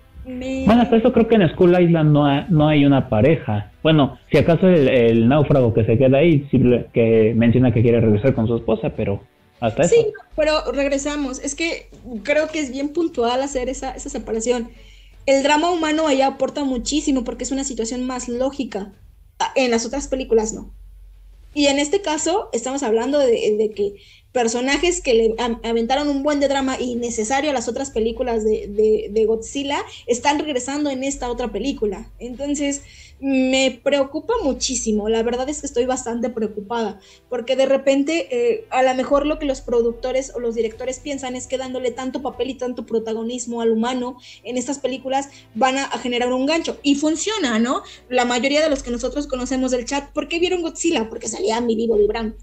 Bueno, hasta eso creo que en School Island no, no hay una pareja. Bueno, si acaso el, náufrago que se queda ahí, que menciona que quiere regresar con su esposa, pero hasta eso. Sí, pero regresamos. Es que creo que es bien puntual hacer esa, esa separación. El drama humano ahí aporta muchísimo porque es una situación más lógica. En las otras películas no. Y en este caso estamos hablando de, de que personajes que le aventaron un buen de drama innecesario a las otras películas de, de, Godzilla están regresando en esta otra película. Entonces, me preocupa muchísimo. La verdad es que estoy bastante preocupada, porque de repente, eh, a lo mejor lo que los productores o los directores piensan es que dándole tanto papel y tanto protagonismo al humano en estas películas van a, generar un gancho. Y funciona, ¿no? La mayoría de los que nosotros conocemos del chat, ¿por qué vieron Godzilla? Porque salía mi vivo vibrando.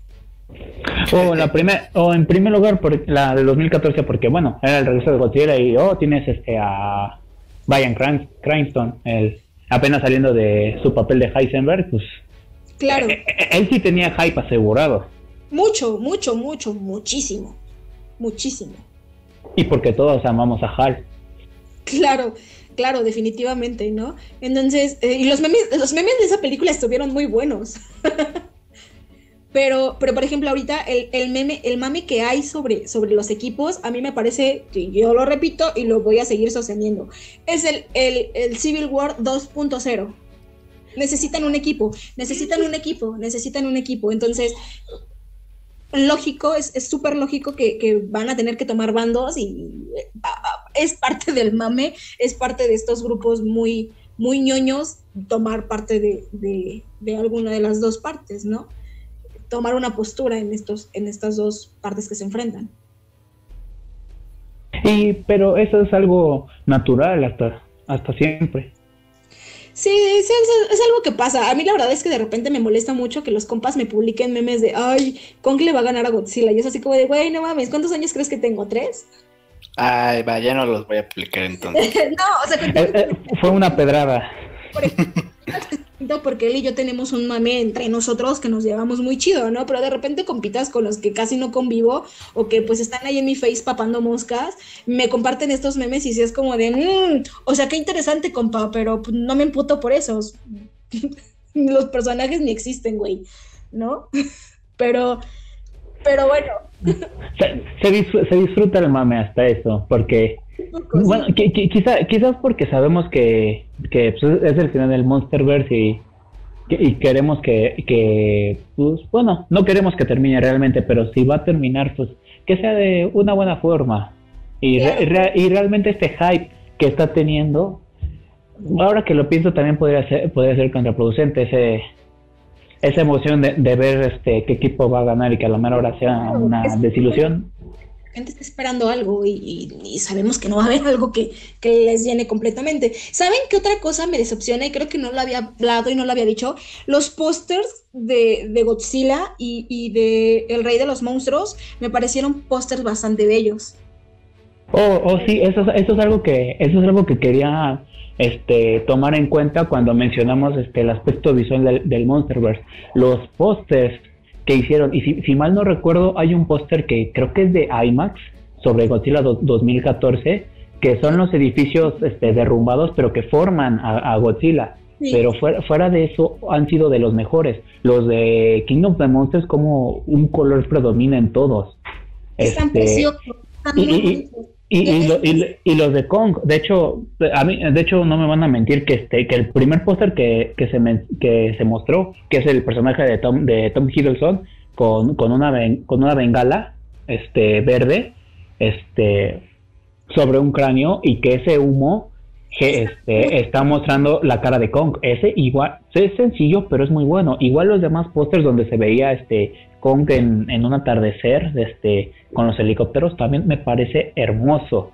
O, la primer, o en primer lugar, por la de 2014, porque bueno, era el regreso de Godzilla y oh, tienes este a Brian Cranston, el, apenas saliendo de su papel de Heisenberg, pues. Claro. Eh, eh, él, sí tenía hype asegurado. Mucho, mucho, mucho, muchísimo. Muchísimo. Y porque todos amamos a Hal. Claro, claro, definitivamente, ¿no? Entonces, eh, y los memes, los memes de esa película estuvieron muy buenos. Pero, pero por ejemplo, ahorita el, el, meme, el mame que hay sobre, sobre los equipos, a mí me parece, que yo lo repito y lo voy a seguir sosteniendo, es el, el, el Civil War 2.0. Necesitan un equipo, necesitan un equipo, necesitan un equipo. Entonces, lógico, es súper lógico que, que, van a tener que tomar bandos y es parte del mame, es parte de estos grupos muy, muy ñoños tomar parte de, de, de alguna de las dos partes, ¿no? Tomar una postura en, estos, en estas dos partes que se enfrentan. Y, pero eso es algo natural hasta, hasta siempre. Sí, es, es, algo que pasa. A mí la verdad es que de repente me molesta mucho que los compas me publiquen memes de, ay, Kong le va a ganar a Godzilla. Y es así como de, güey, no mames, ¿cuántos años crees que tengo? ¿Tres? Ay, va, ya no los voy a publicar entonces. no, o sea, eh, eh, fue una pedrada. Por ejemplo, porque él y yo tenemos un mame entre nosotros que nos llevamos muy chido, ¿no? Pero de repente compitas con los que casi no convivo o que pues están ahí en mi face papando moscas, me comparten estos memes y si es como de, mmm, o sea, qué interesante, compa, pero pues, no me emputo por esos. los personajes ni existen, güey, ¿no? pero, pero bueno. se, disfruta el mame hasta eso, porque bueno, quizá, quizás porque sabemos que, que pues, es el final del Monsterverse y, y queremos que, que, pues bueno, no queremos que termine realmente, pero si va a terminar, pues que sea de una buena forma. Y, y realmente este hype que está teniendo, ahora que lo pienso también podría ser, podría ser contraproducente ese esa emoción de, de, ver este qué equipo va a ganar y que a la mera hora sea una desilusión gente está esperando algo y, sabemos que no va a haber algo que, les llene completamente. ¿Saben qué otra cosa me decepciona? Y creo que no lo había hablado y no lo había dicho. Los pósters de, Godzilla y, de El Rey de los Monstruos me parecieron pósters bastante bellos. Oh, oh sí, eso, eso es algo que, eso es algo que quería este, tomar en cuenta cuando mencionamos este, el aspecto visual del, del Monsterverse. Los pósters que hicieron. Y si, mal no recuerdo, hay un póster que creo que es de IMAX sobre Godzilla 2014, que son los edificios este, derrumbados, pero que forman a, Godzilla. Pero fuera, fuera, de eso han sido de los mejores. Los de Kingdom of the Monsters como un color predomina en todos. Están este, preciosos. Y, y, los de Kong, de hecho, a mí, de hecho no me van a mentir que este, que el primer póster que, que, se que se mostró, que es el personaje de Tom, de Tom Hiddleston, con, con una con una bengala, este, verde, este, sobre un cráneo, y que ese humo este, está mostrando la cara de Kong. Ese igual, es sencillo, pero es muy bueno. Igual los demás pósters donde se veía este Kong en, un atardecer este, con los helicópteros también me parece hermoso.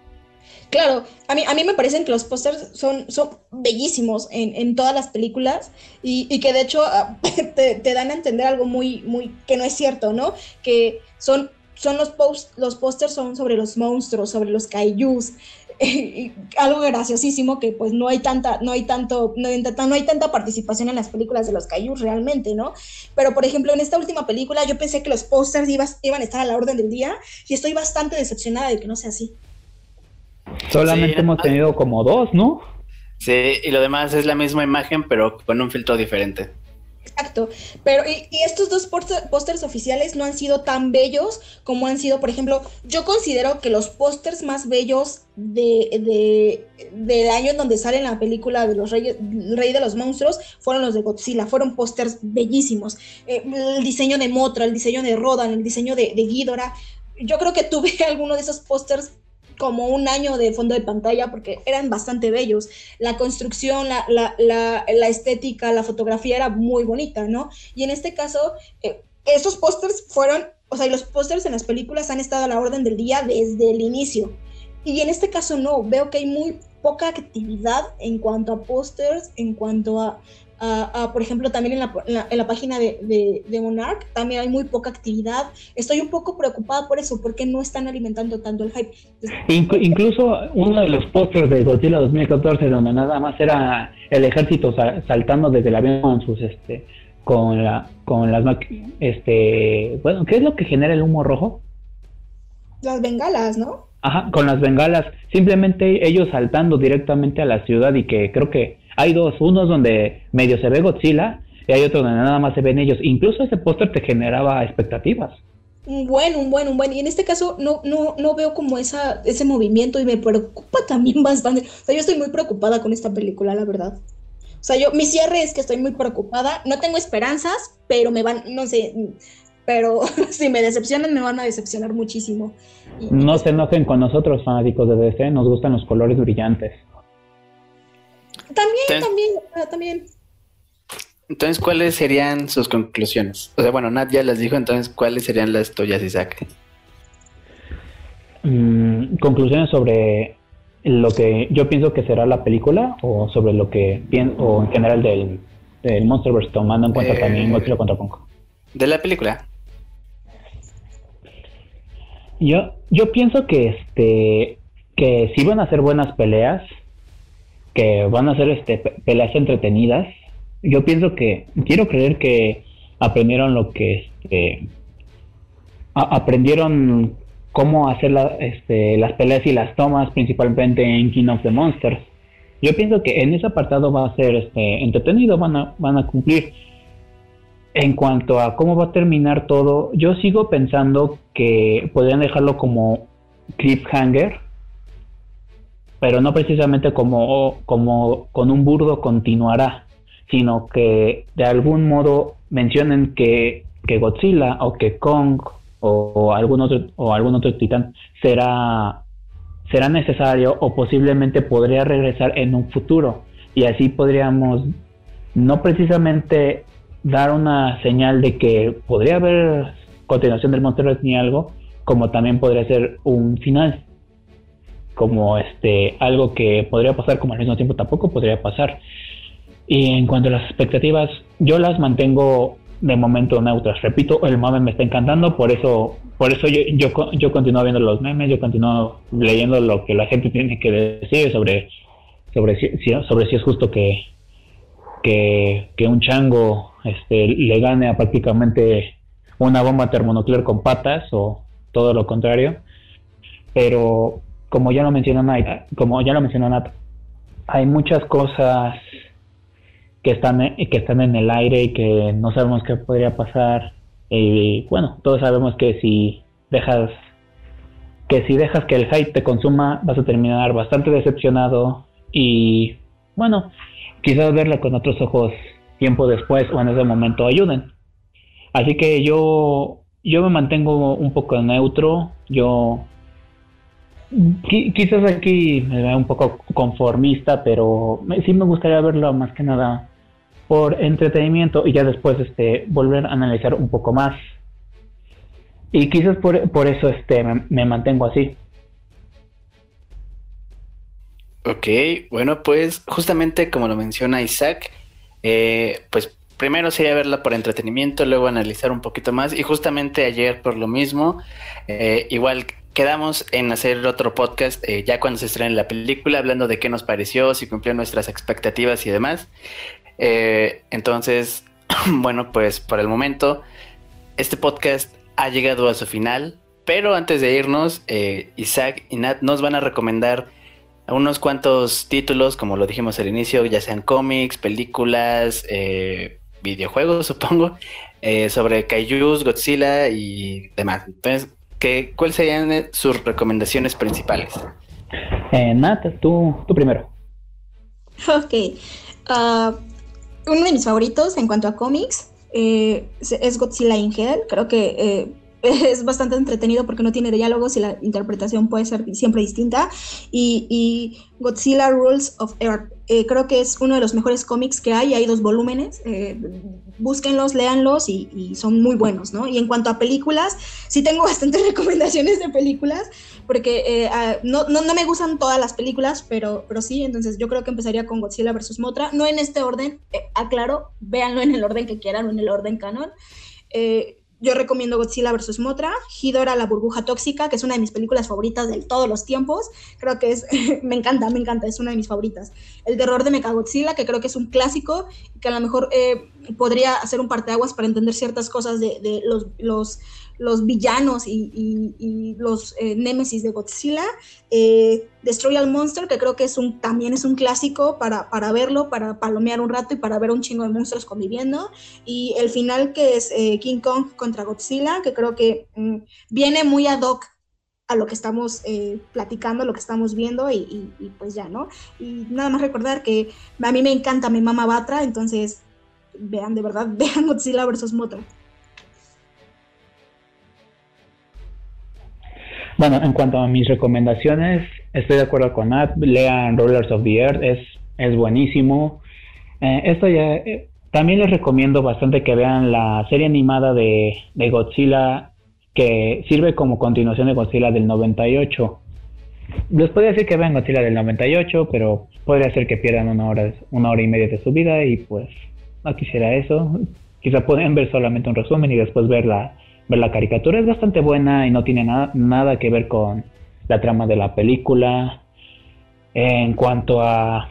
Claro, a mí, a mí me parecen que los pósters son, son bellísimos en, en todas las películas y, y que de hecho ah, te, dan a entender algo muy, muy, que no es cierto, ¿no? Que son, son los, los pósters son sobre los monstruos, sobre los kaijus, algo graciosísimo que pues no hay tanta, no hay tanto, no hay, tanta, no hay tanta participación en las películas de los Kaijus realmente, ¿no? Pero por ejemplo, en esta última película yo pensé que los pósters iban, iban a estar a la orden del día y estoy bastante decepcionada de que no sea así. Solamente hemos tenido como dos, ¿no? Sí, y lo demás es la misma imagen, pero con un filtro diferente. Exacto, pero y, estos dos pósters oficiales no han sido tan bellos como han sido, por ejemplo, yo considero que los pósters más bellos de, del año en donde sale la película de los Reyes, Rey de los Monstruos fueron los de Godzilla, fueron pósters bellísimos. Eh, el diseño de Motra, el diseño de Rodan, el diseño de, de Ghidorah. Yo creo que tuve alguno de esos pósters como un año de fondo de pantalla porque eran bastante bellos. La construcción, la, la, la, estética, la fotografía era muy bonita, ¿no? Y en este caso, eh, esos pósters fueron, o sea, los pósters en las películas han estado a la orden del día desde el inicio. Y en este caso no, veo que hay muy poca actividad en cuanto a pósters, en cuanto a, por ejemplo, también en la, en la, página de, de, Monarch, también hay muy poca actividad. Estoy un poco preocupada por eso, porque no están alimentando tanto el hype. incluso uno de los pósters de Godzilla 2014, donde nada más era el ejército saltando desde el avión con sus, este, con la, con las, este, bueno, ¿qué es lo que genera el humo rojo? Las bengalas, ¿no? Ajá, con las bengalas, simplemente ellos saltando directamente a la ciudad y que creo que hay dos, unos donde medio se ve Godzilla y hay otro donde nada más se ven ellos. Incluso ese póster te generaba expectativas. Un buen, un buen, un buen. Y en este caso no, no, no veo como esa, ese movimiento y me preocupa también bastante. O sea, yo estoy muy preocupada con esta película, la verdad. O sea, yo, mi cierre es que estoy muy preocupada. No tengo esperanzas, pero me van, no sé, pero si me decepcionan, me van a decepcionar muchísimo. no se enojen con nosotros, fanáticos de DC, nos gustan los colores brillantes. También, también, también. Entonces, ¿cuáles serían sus conclusiones? O sea, bueno, Nat ya las dijo, entonces, ¿cuáles serían las tuyas, Isaac? Mm, conclusiones sobre lo que yo pienso que será la película o sobre lo que pienso, o en general del, del Monsterverse, tomando en cuenta también eh, Godzilla contra Kong. De la película. Yo, yo pienso que este que si van a ser buenas peleas, que van a ser este, peleas entretenidas. Yo pienso que, quiero creer que aprendieron lo que, este, aprendieron cómo hacer este, las peleas y las tomas, principalmente en King of the Monsters. Yo pienso que en ese apartado va a ser este, entretenido, van a, van a cumplir. En cuanto a cómo va a terminar todo, yo sigo pensando que podrían dejarlo como cliffhanger, pero no precisamente como, como con un burdo continuará, sino que de algún modo mencionen que, que Godzilla o que Kong o, algún otro o algún otro titán será será necesario o posiblemente podría regresar en un futuro. Y así podríamos no precisamente dar una señal de que podría haber continuación del Monster ni algo como también podría ser un final como este algo que podría pasar como al mismo tiempo tampoco podría pasar. Y en cuanto a las expectativas, yo las mantengo de momento neutras. Repito, el mame me está encantando, por eso, por eso yo, yo, yo continúo viendo los memes, yo continúo leyendo lo que la gente tiene que decir sobre, sobre, si, sobre si es justo que, que, que un chango este, le gane a prácticamente una bomba termonuclear con patas o todo lo contrario. Pero como ya lo mencionó Nat, como ya lo mencionó Nat, hay muchas cosas que están, que están en el aire y que no sabemos qué podría pasar. Y bueno, todos sabemos que si dejas que si dejas que el hype te consuma, vas a terminar bastante decepcionado y bueno, quizás verla con otros ojos tiempo después o en ese momento ayuden. Así que yo yo me mantengo un poco neutro, yo quizás aquí me veo un poco conformista, pero sí me gustaría verlo más que nada por entretenimiento y ya después este volver a analizar un poco más. Y quizás por, por eso este me, mantengo así. Ok, bueno, pues justamente como lo menciona Isaac, eh, pues primero sería verla por entretenimiento, luego analizar un poquito más y justamente ayer por lo mismo, eh, igual quedamos en hacer otro podcast eh, ya cuando se estrene la película, hablando de qué nos pareció, si cumplió nuestras expectativas y demás. Eh, entonces, bueno, pues por el momento, este podcast ha llegado a su final, pero antes de irnos, eh, Isaac y Nat nos van a recomendar unos cuantos títulos, como lo dijimos al inicio, ya sean cómics, películas, videojuegos, supongo, sobre Kaijus, Godzilla y demás. Entonces, ¿cuáles serían eh, sus recomendaciones principales? Eh, Nat, tú, tú primero. Ok. Uh, uno de mis favoritos en cuanto a cómics eh, es Godzilla in Hell. Creo que eh, es bastante entretenido porque no tiene diálogos y la interpretación puede ser siempre distinta. Y, Godzilla Rules of Earth, eh, creo que es uno de los mejores cómics que hay, hay dos volúmenes, eh, búsquenlos, léanlos y, son muy buenos, ¿no? Y en cuanto a películas, sí tengo bastantes recomendaciones de películas, porque eh, ah, no, no, no, me gustan todas las películas, pero, pero sí, entonces yo creo que empezaría con Godzilla vs. Motra, no en este orden, aclaro, véanlo en el orden que quieran o en el orden canon. Yo recomiendo Godzilla vs. Motra, Hidora la burbuja tóxica, que es una de mis películas favoritas de todos los tiempos. Creo que es, me encanta, me encanta, es una de mis favoritas. El terror de Mechagodzilla, que creo que es un clásico, que a lo mejor eh, podría hacer un parteaguas para entender ciertas cosas de, de los, los los villanos y, los eh, némesis de Godzilla. Eh, Destroy All Monster, que creo que es un, también es un clásico para, para, verlo, para palomear un rato y para ver un chingo de monstruos conviviendo. Y el final que es eh, King Kong contra Godzilla, que creo que mm, viene muy ad hoc a lo que estamos platicando, lo que estamos viendo y, pues ya, ¿no? Y nada más recordar que a mí me encanta mi mamá Batra, entonces vean, de verdad, vean Godzilla vs. Mothra. Bueno, en cuanto a mis recomendaciones, estoy de acuerdo con Nat. Lean Rollers of the Earth, es, es buenísimo. Eh, esto ya. Eh, también les recomiendo bastante que vean la serie animada de, de, Godzilla, que sirve como continuación de Godzilla del 98. Les podría decir que vean Godzilla del 98, pero podría ser que pierdan una hora, una hora y media de su vida y pues no quisiera eso. Quizá pueden ver solamente un resumen y después ver la, ver la caricatura. Es bastante buena y no tiene nada, nada que ver con la trama de la película. En cuanto a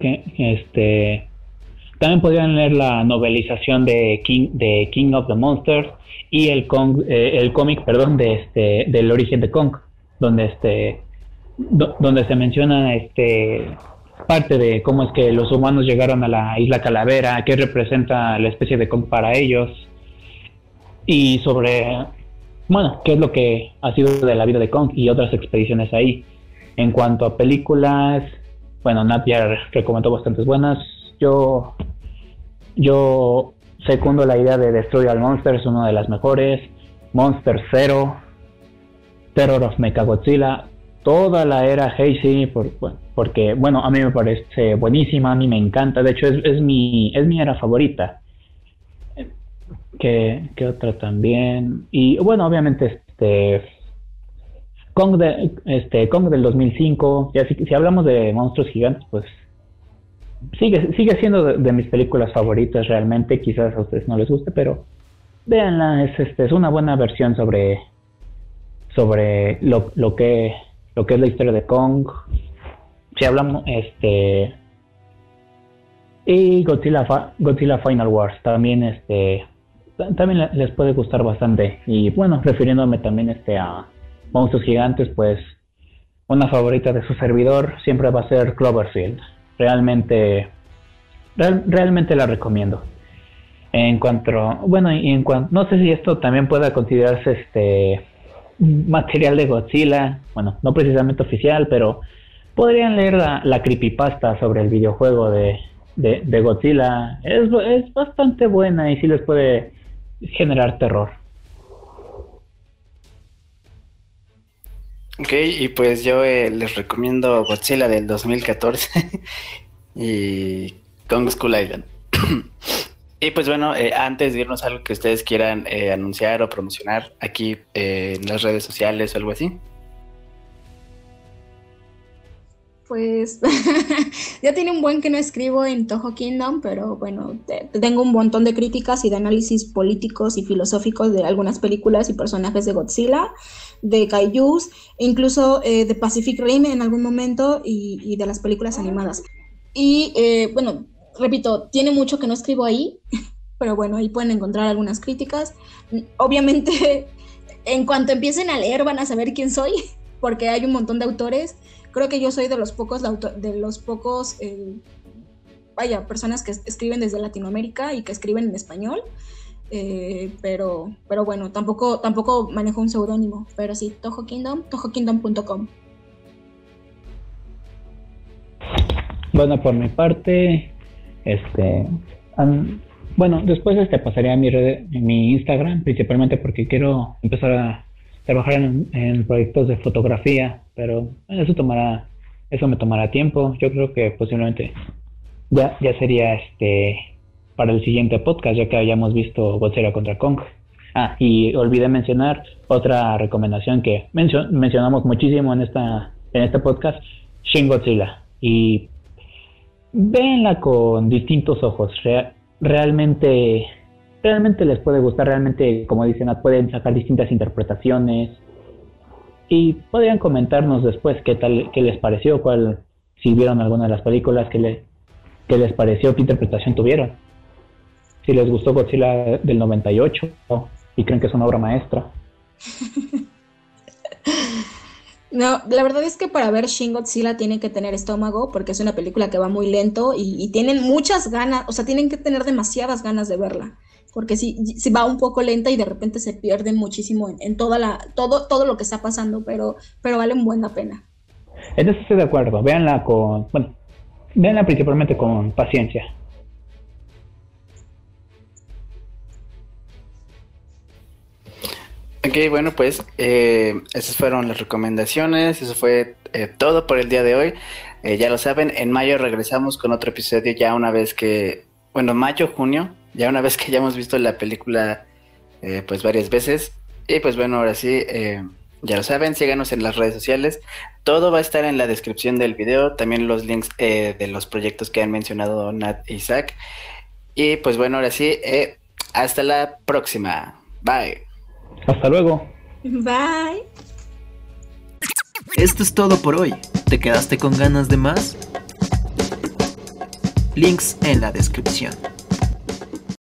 este también podrían leer la novelización de King de King of the Monsters y el eh, el cómic perdón de este del origen de Kong donde este donde se menciona este parte de cómo es que los humanos llegaron a la isla Calavera, qué representa la especie de Kong para ellos, y sobre, bueno, qué es lo que ha sido de la vida de Kong y otras expediciones ahí. En cuanto a películas, bueno, Napier recomendó bastantes buenas. Yo, yo secundo la idea de Destroy All Monsters, una de las mejores. Monster Zero, Terror of Mechagodzilla, toda la era Heisei, por, porque, bueno, a mí me parece buenísima, a mí me encanta, de hecho es, es, mi, es mi era favorita que, otra también. Y bueno, obviamente este Kong, de, este, Kong del 2005, ya si, si hablamos de monstruos gigantes, pues sigue, sigue siendo de, mis películas favoritas realmente, quizás a ustedes no les guste, pero véanla, es, este, es una buena versión sobre, sobre lo, lo, que, lo que es la historia de Kong. Si hablamos, este... Y Godzilla, Godzilla Final Wars, también este también les puede gustar bastante. Y bueno, refiriéndome también este a monstruos gigantes, pues una favorita de su servidor siempre va a ser Cloverfield. Realmente, realmente la recomiendo. En cuanto, bueno, y en cuanto, no sé si esto también pueda considerarse este material de Godzilla, bueno, no precisamente oficial, pero podrían leer la, creepypasta sobre el videojuego de, de, Godzilla. Es, es bastante buena y sí les puede generar terror. Ok, y pues yo eh, les recomiendo Godzilla del 2014 y Kong School Island. y pues bueno, eh, antes de irnos a algo que ustedes quieran eh, anunciar o promocionar aquí en las redes sociales o algo así. Pues ya tiene un buen que no escribo en Toho Kingdom, pero bueno, tengo un montón de críticas y de análisis políticos y filosóficos de algunas películas y personajes de Godzilla, de Kaijus, incluso eh, de Pacific Rim en algún momento y, de las películas animadas. Y eh, bueno, repito, tiene mucho que no escribo ahí, pero bueno, ahí pueden encontrar algunas críticas. Obviamente, en cuanto empiecen a leer van a saber quién soy, porque hay un montón de autores creo que yo soy de los pocos, de los pocos, eh, vaya, personas que escriben desde Latinoamérica y que escriben en español. Eh, pero, pero bueno, tampoco, tampoco manejo un seudónimo, pero sí, Toho Kingdom, tojokingdom.com. Bueno, por mi parte, este, bueno, después este pasaría a mi red, mi Instagram, principalmente porque quiero empezar a trabajar en, proyectos de fotografía, pero eso tomará, eso me tomará tiempo. Yo creo que posiblemente ya, ya sería este para el siguiente podcast, ya que hayamos visto Godzilla contra Kong. Ah, y olvidé mencionar otra recomendación que mencionamos muchísimo en esta en este podcast, Shin Godzilla. Y véanla con distintos ojos. realmente realmente les puede gustar, realmente, como dicen, pueden sacar distintas interpretaciones y podrían comentarnos después qué tal, qué les pareció, cuál, si vieron alguna de las películas, qué, le, qué les pareció, qué interpretación tuvieron. Si les gustó Godzilla del 98 y creen que es una obra maestra. No, la verdad es que para ver Shin Godzilla tienen que tener estómago porque es una película que va muy lento y, y, tienen muchas ganas, o sea, tienen que tener demasiadas ganas de verla porque si, va un poco lenta y de repente se pierde muchísimo en, toda la, todo, todo lo que está pasando, pero, pero vale buena pena. En eso estoy de acuerdo, véanla con, bueno, véanla principalmente con paciencia. Ok, bueno, pues eh, esas fueron las recomendaciones, eso fue eh, todo por el día de hoy. Eh, ya lo saben, en mayo regresamos con otro episodio ya una vez que, bueno, mayo, junio, ya una vez que ya hemos visto la película pues varias veces. Y pues bueno, ahora sí, ya lo saben, síganos en las redes sociales. Todo va a estar en la descripción del video, también los links de los proyectos que han mencionado Nat y Isaac. Y pues bueno, ahora sí, hasta la próxima. Bye. Hasta luego. Bye. Esto es todo por hoy. ¿Te quedaste con ganas de más? Links en la descripción.